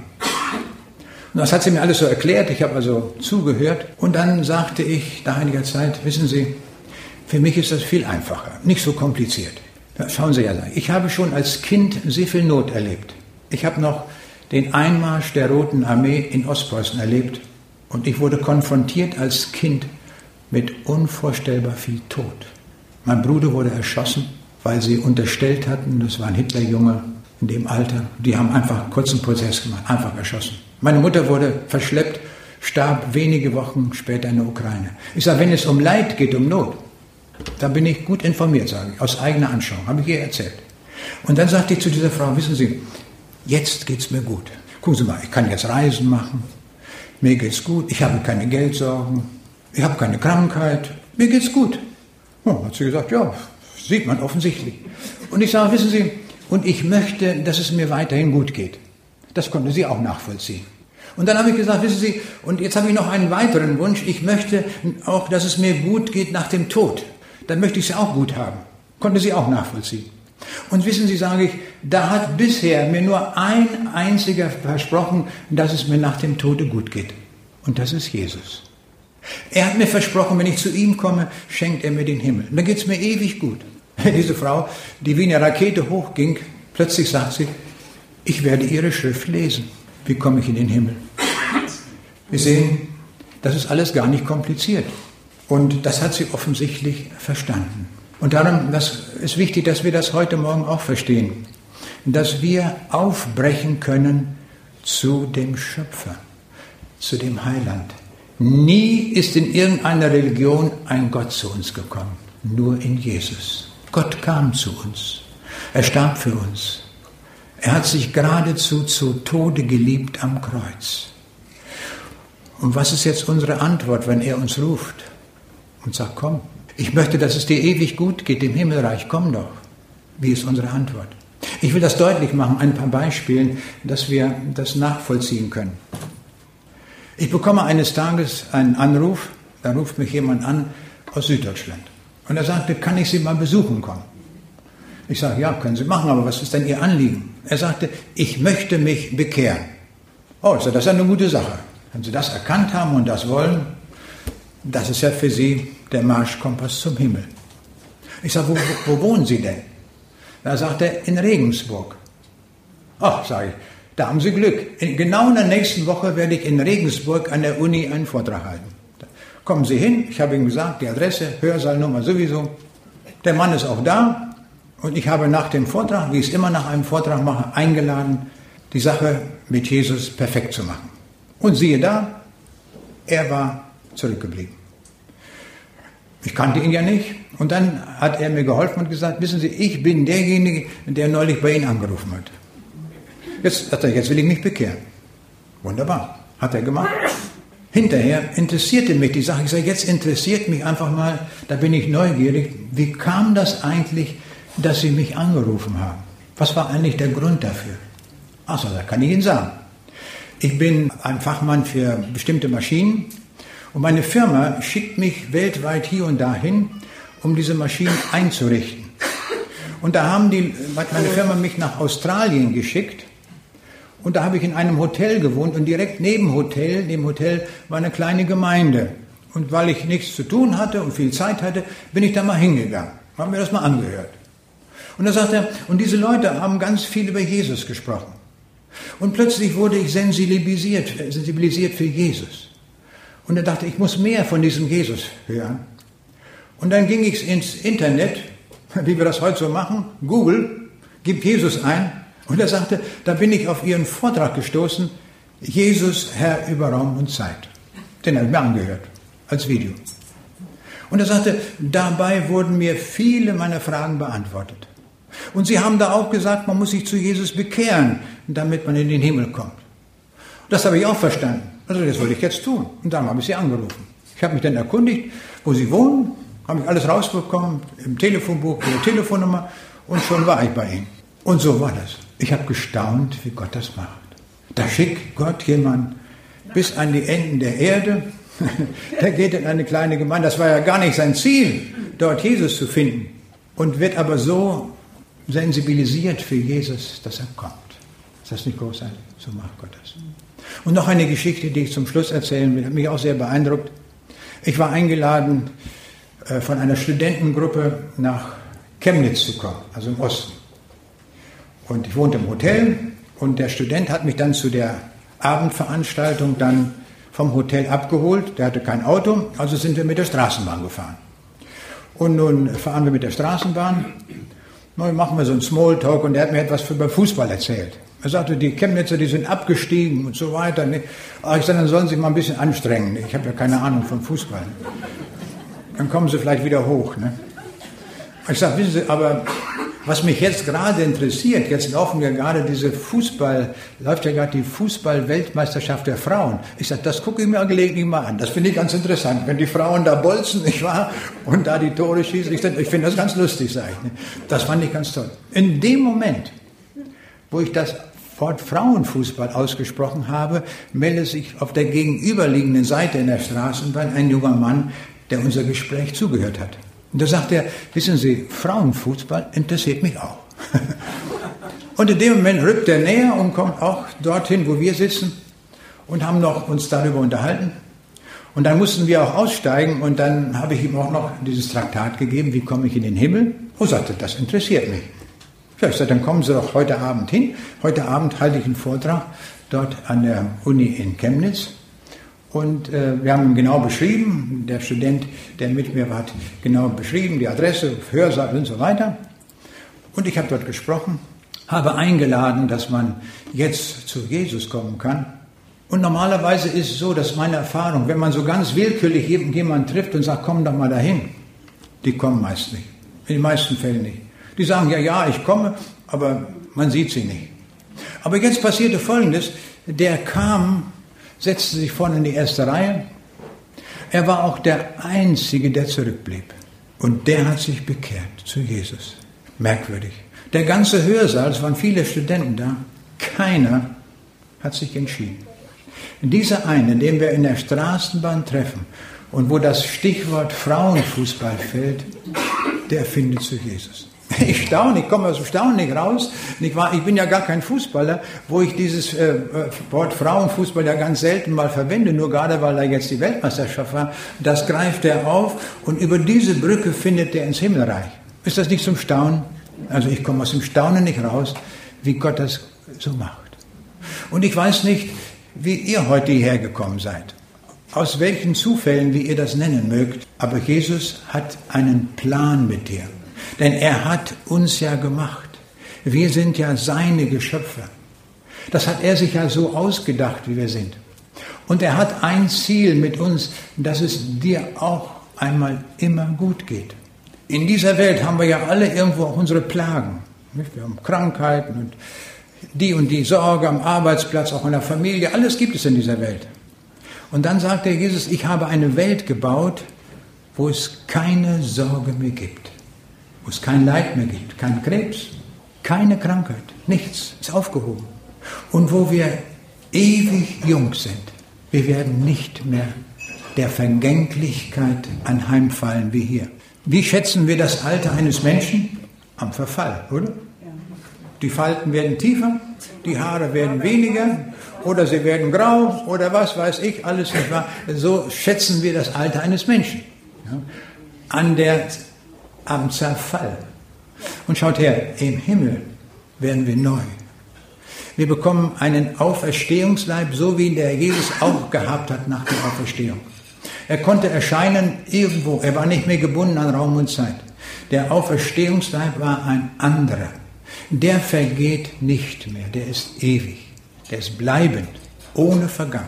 Und das hat sie mir alles so erklärt. Ich habe also zugehört. Und dann sagte ich nach einiger Zeit, wissen Sie, für mich ist das viel einfacher, nicht so kompliziert. Schauen Sie ja, ich habe schon als Kind sehr viel Not erlebt. Ich habe noch den Einmarsch der Roten Armee in Ostpreußen erlebt und ich wurde konfrontiert als Kind mit unvorstellbar viel Tod. Mein Bruder wurde erschossen, weil sie unterstellt hatten, das war ein Hitlerjunge in dem Alter, die haben einfach einen kurzen Prozess gemacht, einfach erschossen. Meine Mutter wurde verschleppt, starb wenige Wochen später in der Ukraine. Ich sage, wenn es um Leid geht, um Not, da bin ich gut informiert, sage ich, aus eigener Anschauung, habe ich ihr erzählt. Und dann sagte ich zu dieser Frau, wissen Sie, jetzt geht es mir gut. Gucken Sie mal, ich kann jetzt Reisen machen, mir geht's gut, ich habe keine Geldsorgen, ich habe keine Krankheit, mir geht's gut. Oh, hat sie gesagt, ja, sieht man offensichtlich. Und ich sage, wissen Sie, und ich möchte, dass es mir weiterhin gut geht. Das konnte sie auch nachvollziehen. Und dann habe ich gesagt, wissen Sie, und jetzt habe ich noch einen weiteren Wunsch, ich möchte auch, dass es mir gut geht nach dem Tod. Dann möchte ich es auch gut haben. Konnte sie auch nachvollziehen. Und wissen Sie, sage ich, da hat bisher mir nur ein einziger versprochen, dass es mir nach dem Tode gut geht. Und das ist Jesus. Er hat mir versprochen, wenn ich zu ihm komme, schenkt er mir den Himmel. Und dann geht es mir ewig gut. [laughs] Diese Frau, die wie eine Rakete hochging, plötzlich sagt sie, ich werde ihre Schrift lesen. Wie komme ich in den Himmel? Wir sehen, das ist alles gar nicht kompliziert. Und das hat sie offensichtlich verstanden. Und darum das ist wichtig, dass wir das heute Morgen auch verstehen, dass wir aufbrechen können zu dem Schöpfer, zu dem Heiland. Nie ist in irgendeiner Religion ein Gott zu uns gekommen, nur in Jesus. Gott kam zu uns. Er starb für uns. Er hat sich geradezu zu Tode geliebt am Kreuz. Und was ist jetzt unsere Antwort, wenn er uns ruft und sagt, komm, ich möchte, dass es dir ewig gut geht im Himmelreich, komm doch. Wie ist unsere Antwort? Ich will das deutlich machen, ein paar Beispielen, dass wir das nachvollziehen können. Ich bekomme eines Tages einen Anruf, da ruft mich jemand an aus Süddeutschland. Und er sagte, kann ich Sie mal besuchen kommen? Ich sage, ja, können Sie machen, aber was ist denn Ihr Anliegen? Er sagte, ich möchte mich bekehren. Oh, das ist eine gute Sache. Wenn Sie das erkannt haben und das wollen, das ist ja für Sie der Marschkompass zum Himmel. Ich sage, wo, wo, wo wohnen Sie denn? Da sagt er, in Regensburg. Ach, sage ich, da haben Sie Glück. In, genau in der nächsten Woche werde ich in Regensburg an der Uni einen Vortrag halten. Da kommen Sie hin, ich habe Ihnen gesagt, die Adresse, Hörsaalnummer sowieso. Der Mann ist auch da und ich habe nach dem Vortrag, wie ich es immer nach einem Vortrag mache, eingeladen, die Sache mit Jesus perfekt zu machen. Und siehe da, er war zurückgeblieben. Ich kannte ihn ja nicht. Und dann hat er mir geholfen und gesagt, wissen Sie, ich bin derjenige, der neulich bei Ihnen angerufen hat. Jetzt, er, jetzt will ich mich bekehren. Wunderbar. Hat er gemacht. Hinterher interessierte mich die Sache. Ich sage, jetzt interessiert mich einfach mal, da bin ich neugierig, wie kam das eigentlich, dass Sie mich angerufen haben? Was war eigentlich der Grund dafür? Achso, da kann ich Ihnen sagen. Ich bin ein Fachmann für bestimmte Maschinen und meine Firma schickt mich weltweit hier und dahin, um diese Maschinen einzurichten. Und da haben die, hat meine Firma mich nach Australien geschickt. Und da habe ich in einem Hotel gewohnt und direkt neben Hotel, dem Hotel war eine kleine Gemeinde. Und weil ich nichts zu tun hatte und viel Zeit hatte, bin ich da mal hingegangen. Habe mir das mal angehört. Und da sagt er, und diese Leute haben ganz viel über Jesus gesprochen. Und plötzlich wurde ich sensibilisiert, sensibilisiert für Jesus. Und er dachte, ich muss mehr von diesem Jesus hören. Und dann ging ich ins Internet, [laughs] wie wir das heute so machen, Google, gib Jesus ein. Und er sagte, da bin ich auf Ihren Vortrag gestoßen, Jesus, Herr über Raum und Zeit. Den habe ich mir angehört, als Video. Und er sagte, dabei wurden mir viele meiner Fragen beantwortet. Und Sie haben da auch gesagt, man muss sich zu Jesus bekehren, damit man in den Himmel kommt. Das habe ich auch verstanden. Also das wollte ich jetzt tun. Und dann habe ich sie angerufen. Ich habe mich dann erkundigt, wo sie wohnen, habe ich alles rausbekommen, im Telefonbuch, ihre Telefonnummer und schon war ich bei ihnen. Und so war das. Ich habe gestaunt, wie Gott das macht. Da schickt Gott jemanden bis an die Enden der Erde. [laughs] der geht in eine kleine Gemeinde. Das war ja gar nicht sein Ziel, dort Jesus zu finden. Und wird aber so sensibilisiert für Jesus, dass er kommt. Ist das nicht großartig? So macht Gott das. Und noch eine Geschichte, die ich zum Schluss erzählen will, hat mich auch sehr beeindruckt. Ich war eingeladen, äh, von einer Studentengruppe nach Chemnitz zu kommen, also im Osten. Und ich wohnte im Hotel Und der Student hat mich dann zu der Abendveranstaltung dann vom Hotel abgeholt. Der hatte kein Auto, also sind wir mit der Straßenbahn gefahren. Und nun fahren wir mit der Straßenbahn. Nun machen wir so einen Smalltalk und er hat mir etwas über Fußball erzählt. Er sagte, die Chemnitzer, die sind abgestiegen und so weiter. Aber ich sagte, dann sollen sie sich mal ein bisschen anstrengen. Ich habe ja keine Ahnung von Fußball. Dann kommen sie vielleicht wieder hoch. Ne? Ich sage, wissen Sie, aber was mich jetzt gerade interessiert, jetzt laufen ja gerade diese Fußball, läuft ja gerade die Fußball-Weltmeisterschaft der Frauen. Ich sage, das gucke ich mir gelegentlich mal an. Das finde ich ganz interessant. Wenn die Frauen da bolzen, nicht wahr? Und da die Tore schießen, ich, ich finde das ganz lustig, sage ich. Ne? Das fand ich ganz toll. In dem Moment, wo ich das Wort Frauenfußball ausgesprochen habe, meldet sich auf der gegenüberliegenden Seite in der Straßenbahn ein junger Mann, der unser Gespräch zugehört hat. Und da sagt er, wissen Sie, Frauenfußball interessiert mich auch. [laughs] und in dem Moment rückt er näher und kommt auch dorthin, wo wir sitzen und haben noch uns darüber unterhalten. Und dann mussten wir auch aussteigen und dann habe ich ihm auch noch dieses Traktat gegeben, wie komme ich in den Himmel? Und sagte, das interessiert mich. Ja, ich sagte, dann kommen Sie doch heute Abend hin. Heute Abend halte ich einen Vortrag dort an der Uni in Chemnitz. Und äh, wir haben genau beschrieben, der Student, der mit mir war, hat genau beschrieben, die Adresse, Hörsaal und so weiter. Und ich habe dort gesprochen, habe eingeladen, dass man jetzt zu Jesus kommen kann. Und normalerweise ist es so, dass meine Erfahrung, wenn man so ganz willkürlich jemanden trifft und sagt, komm doch mal dahin, die kommen meist nicht. In den meisten Fällen nicht. Die sagen, ja, ja, ich komme, aber man sieht sie nicht. Aber jetzt passierte Folgendes, der kam setzte sich vorne in die erste Reihe. Er war auch der Einzige, der zurückblieb. Und der hat sich bekehrt zu Jesus. Merkwürdig. Der ganze Hörsaal, es waren viele Studenten da, keiner hat sich entschieden. Dieser eine, den wir in der Straßenbahn treffen und wo das Stichwort Frauenfußball fällt, der findet zu Jesus. [laughs] Ich staune, ich komme aus dem Staunen nicht raus. Nicht wahr? Ich bin ja gar kein Fußballer, wo ich dieses äh, Wort Frauenfußball ja ganz selten mal verwende, nur gerade weil da jetzt die Weltmeisterschaft war. Das greift er auf und über diese Brücke findet er ins Himmelreich. Ist das nicht zum Staunen? Also ich komme aus dem Staunen nicht raus, wie Gott das so macht. Und ich weiß nicht, wie ihr heute hierher gekommen seid. Aus welchen Zufällen, wie ihr das nennen mögt. Aber Jesus hat einen Plan mit dir. Denn er hat uns ja gemacht. Wir sind ja seine Geschöpfe. Das hat er sich ja so ausgedacht, wie wir sind. Und er hat ein Ziel mit uns, dass es dir auch einmal immer gut geht. In dieser Welt haben wir ja alle irgendwo auch unsere Plagen. Wir haben Krankheiten und die und die Sorge am Arbeitsplatz, auch in der Familie. Alles gibt es in dieser Welt. Und dann sagt der Jesus, ich habe eine Welt gebaut, wo es keine Sorge mehr gibt wo es kein Leid mehr gibt, kein Krebs, keine Krankheit, nichts ist aufgehoben. Und wo wir ewig jung sind. Wir werden nicht mehr der Vergänglichkeit anheimfallen wie hier. Wie schätzen wir das Alter eines Menschen? Am Verfall, oder? Die Falten werden tiefer, die Haare werden weniger oder sie werden grau oder was weiß ich, alles nicht wahr. So schätzen wir das Alter eines Menschen. An der am Zerfall. Und schaut her, im Himmel werden wir neu. Wir bekommen einen Auferstehungsleib, so wie der Jesus auch gehabt hat nach der Auferstehung. Er konnte erscheinen irgendwo, er war nicht mehr gebunden an Raum und Zeit. Der Auferstehungsleib war ein anderer. Der vergeht nicht mehr, der ist ewig, der ist bleibend, ohne Vergang.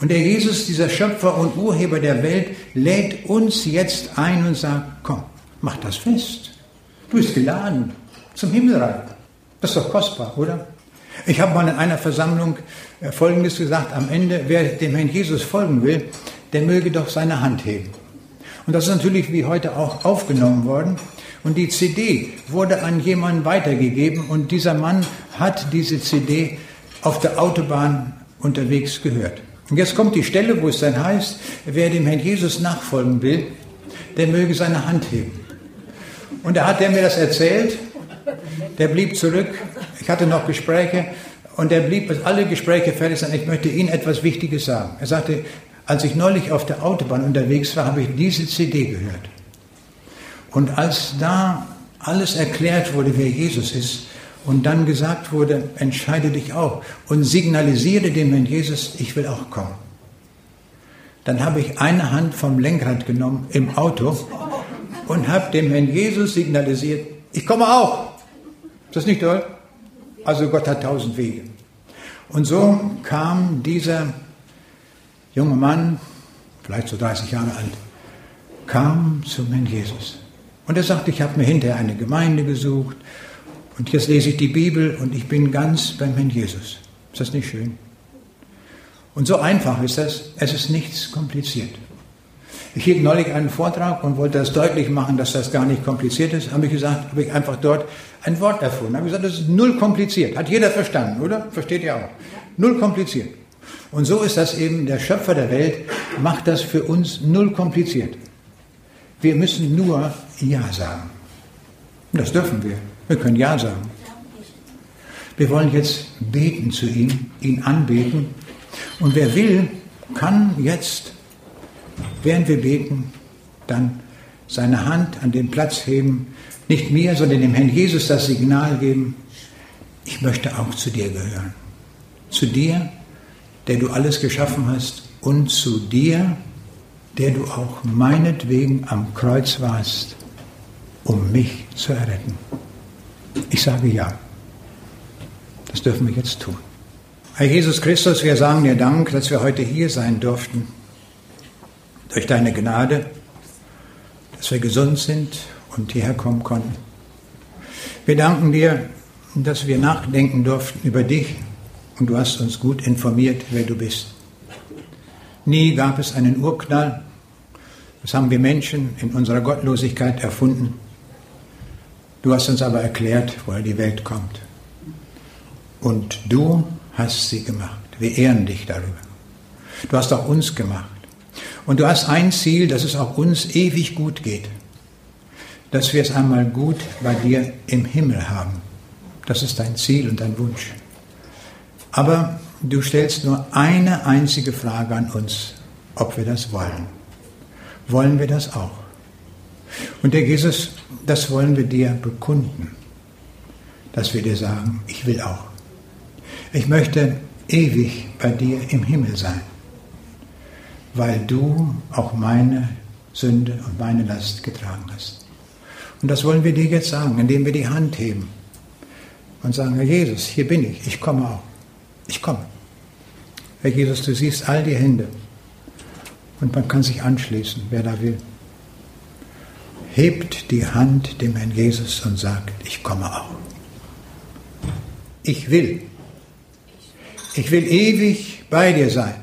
Und der Jesus, dieser Schöpfer und Urheber der Welt, lädt uns jetzt ein und sagt, komm, mach das fest. Du bist geladen zum Himmelreich. Das ist doch kostbar, oder? Ich habe mal in einer Versammlung äh, Folgendes gesagt, am Ende, wer dem Herrn Jesus folgen will, der möge doch seine Hand heben. Und das ist natürlich wie heute auch aufgenommen worden. Und die CD wurde an jemanden weitergegeben und dieser Mann hat diese CD auf der Autobahn unterwegs gehört. Und jetzt kommt die Stelle, wo es dann heißt, wer dem Herrn Jesus nachfolgen will, der möge seine Hand heben. Und da hat der mir das erzählt, der blieb zurück. Ich hatte noch Gespräche und der blieb, bis alle Gespräche fertig sind. Ich möchte Ihnen etwas Wichtiges sagen. Er sagte, als ich neulich auf der Autobahn unterwegs war, habe ich diese CD gehört. Und als da alles erklärt wurde, wer Jesus ist und dann gesagt wurde, entscheide dich auch und signalisiere dem Herrn Jesus, ich will auch kommen. Dann habe ich eine Hand vom Lenkrad genommen im Auto und habe dem Herrn Jesus signalisiert, ich komme auch. Ist das nicht toll? Also Gott hat tausend Wege. Und so kam dieser junge Mann, vielleicht so 30 Jahre alt, kam zum Herrn Jesus. Und er sagte, ich habe mir hinterher eine Gemeinde gesucht und jetzt lese ich die Bibel und ich bin ganz beim Herrn Jesus. Ist das nicht schön? Und so einfach ist das. Es ist nichts kompliziert. Ich hielt neulich einen Vortrag und wollte das deutlich machen, dass das gar nicht kompliziert ist. Habe ich gesagt, habe ich einfach dort ein Wort erfunden. Habe gesagt, das ist null kompliziert. Hat jeder verstanden, oder? Versteht ihr auch? Null kompliziert. Und so ist das eben, der Schöpfer der Welt macht das für uns null kompliziert. Wir müssen nur Ja sagen. Das dürfen wir. Wir können Ja sagen. Wir wollen jetzt beten zu ihm, ihn anbeten. Und wer will, kann jetzt, während wir beten, dann seine Hand an den Platz heben, nicht mir, sondern dem Herrn Jesus das Signal geben, ich möchte auch zu dir gehören. Zu dir, der du alles geschaffen hast, und zu dir, der du auch meinetwegen am Kreuz warst, um mich zu erretten. Ich sage ja. Das dürfen wir jetzt tun. Herr Jesus Christus, wir sagen dir Dank, dass wir heute hier sein durften. Durch deine Gnade, dass wir gesund sind und hierher kommen konnten. Wir danken dir, dass wir nachdenken durften über dich und du hast uns gut informiert, wer du bist. Nie gab es einen Urknall. Das haben wir Menschen in unserer Gottlosigkeit erfunden. Du hast uns aber erklärt, woher die Welt kommt. Und du hast sie gemacht. Wir ehren dich darüber. Du hast auch uns gemacht. Und du hast ein Ziel, dass es auch uns ewig gut geht. Dass wir es einmal gut bei dir im Himmel haben. Das ist dein Ziel und dein Wunsch. Aber du stellst nur eine einzige Frage an uns, ob wir das wollen. Wollen wir das auch? Und der Jesus, das wollen wir dir bekunden, dass wir dir sagen, ich will auch. Ich möchte ewig bei dir im Himmel sein, weil du auch meine Sünde und meine Last getragen hast. Und das wollen wir dir jetzt sagen, indem wir die Hand heben und sagen, Herr Jesus, hier bin ich, ich komme auch. Ich komme. Herr Jesus, du siehst all die Hände und man kann sich anschließen, wer da will hebt die Hand dem Herrn Jesus und sagt, ich komme auch. Ich will. Ich will ewig bei dir sein.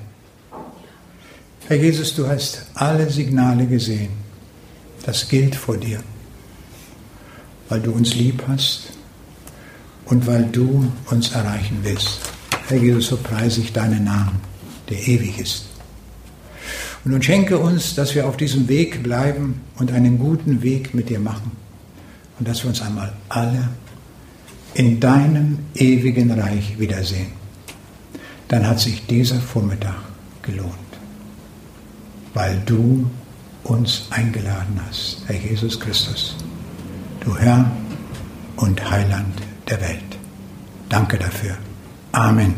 Herr Jesus, du hast alle Signale gesehen. Das gilt vor dir, weil du uns lieb hast und weil du uns erreichen willst. Herr Jesus, so preise ich deinen Namen, der ewig ist. Und nun schenke uns, dass wir auf diesem Weg bleiben und einen guten Weg mit dir machen. Und dass wir uns einmal alle in deinem ewigen Reich wiedersehen. Dann hat sich dieser Vormittag gelohnt, weil du uns eingeladen hast, Herr Jesus Christus, du Herr und Heiland der Welt. Danke dafür. Amen.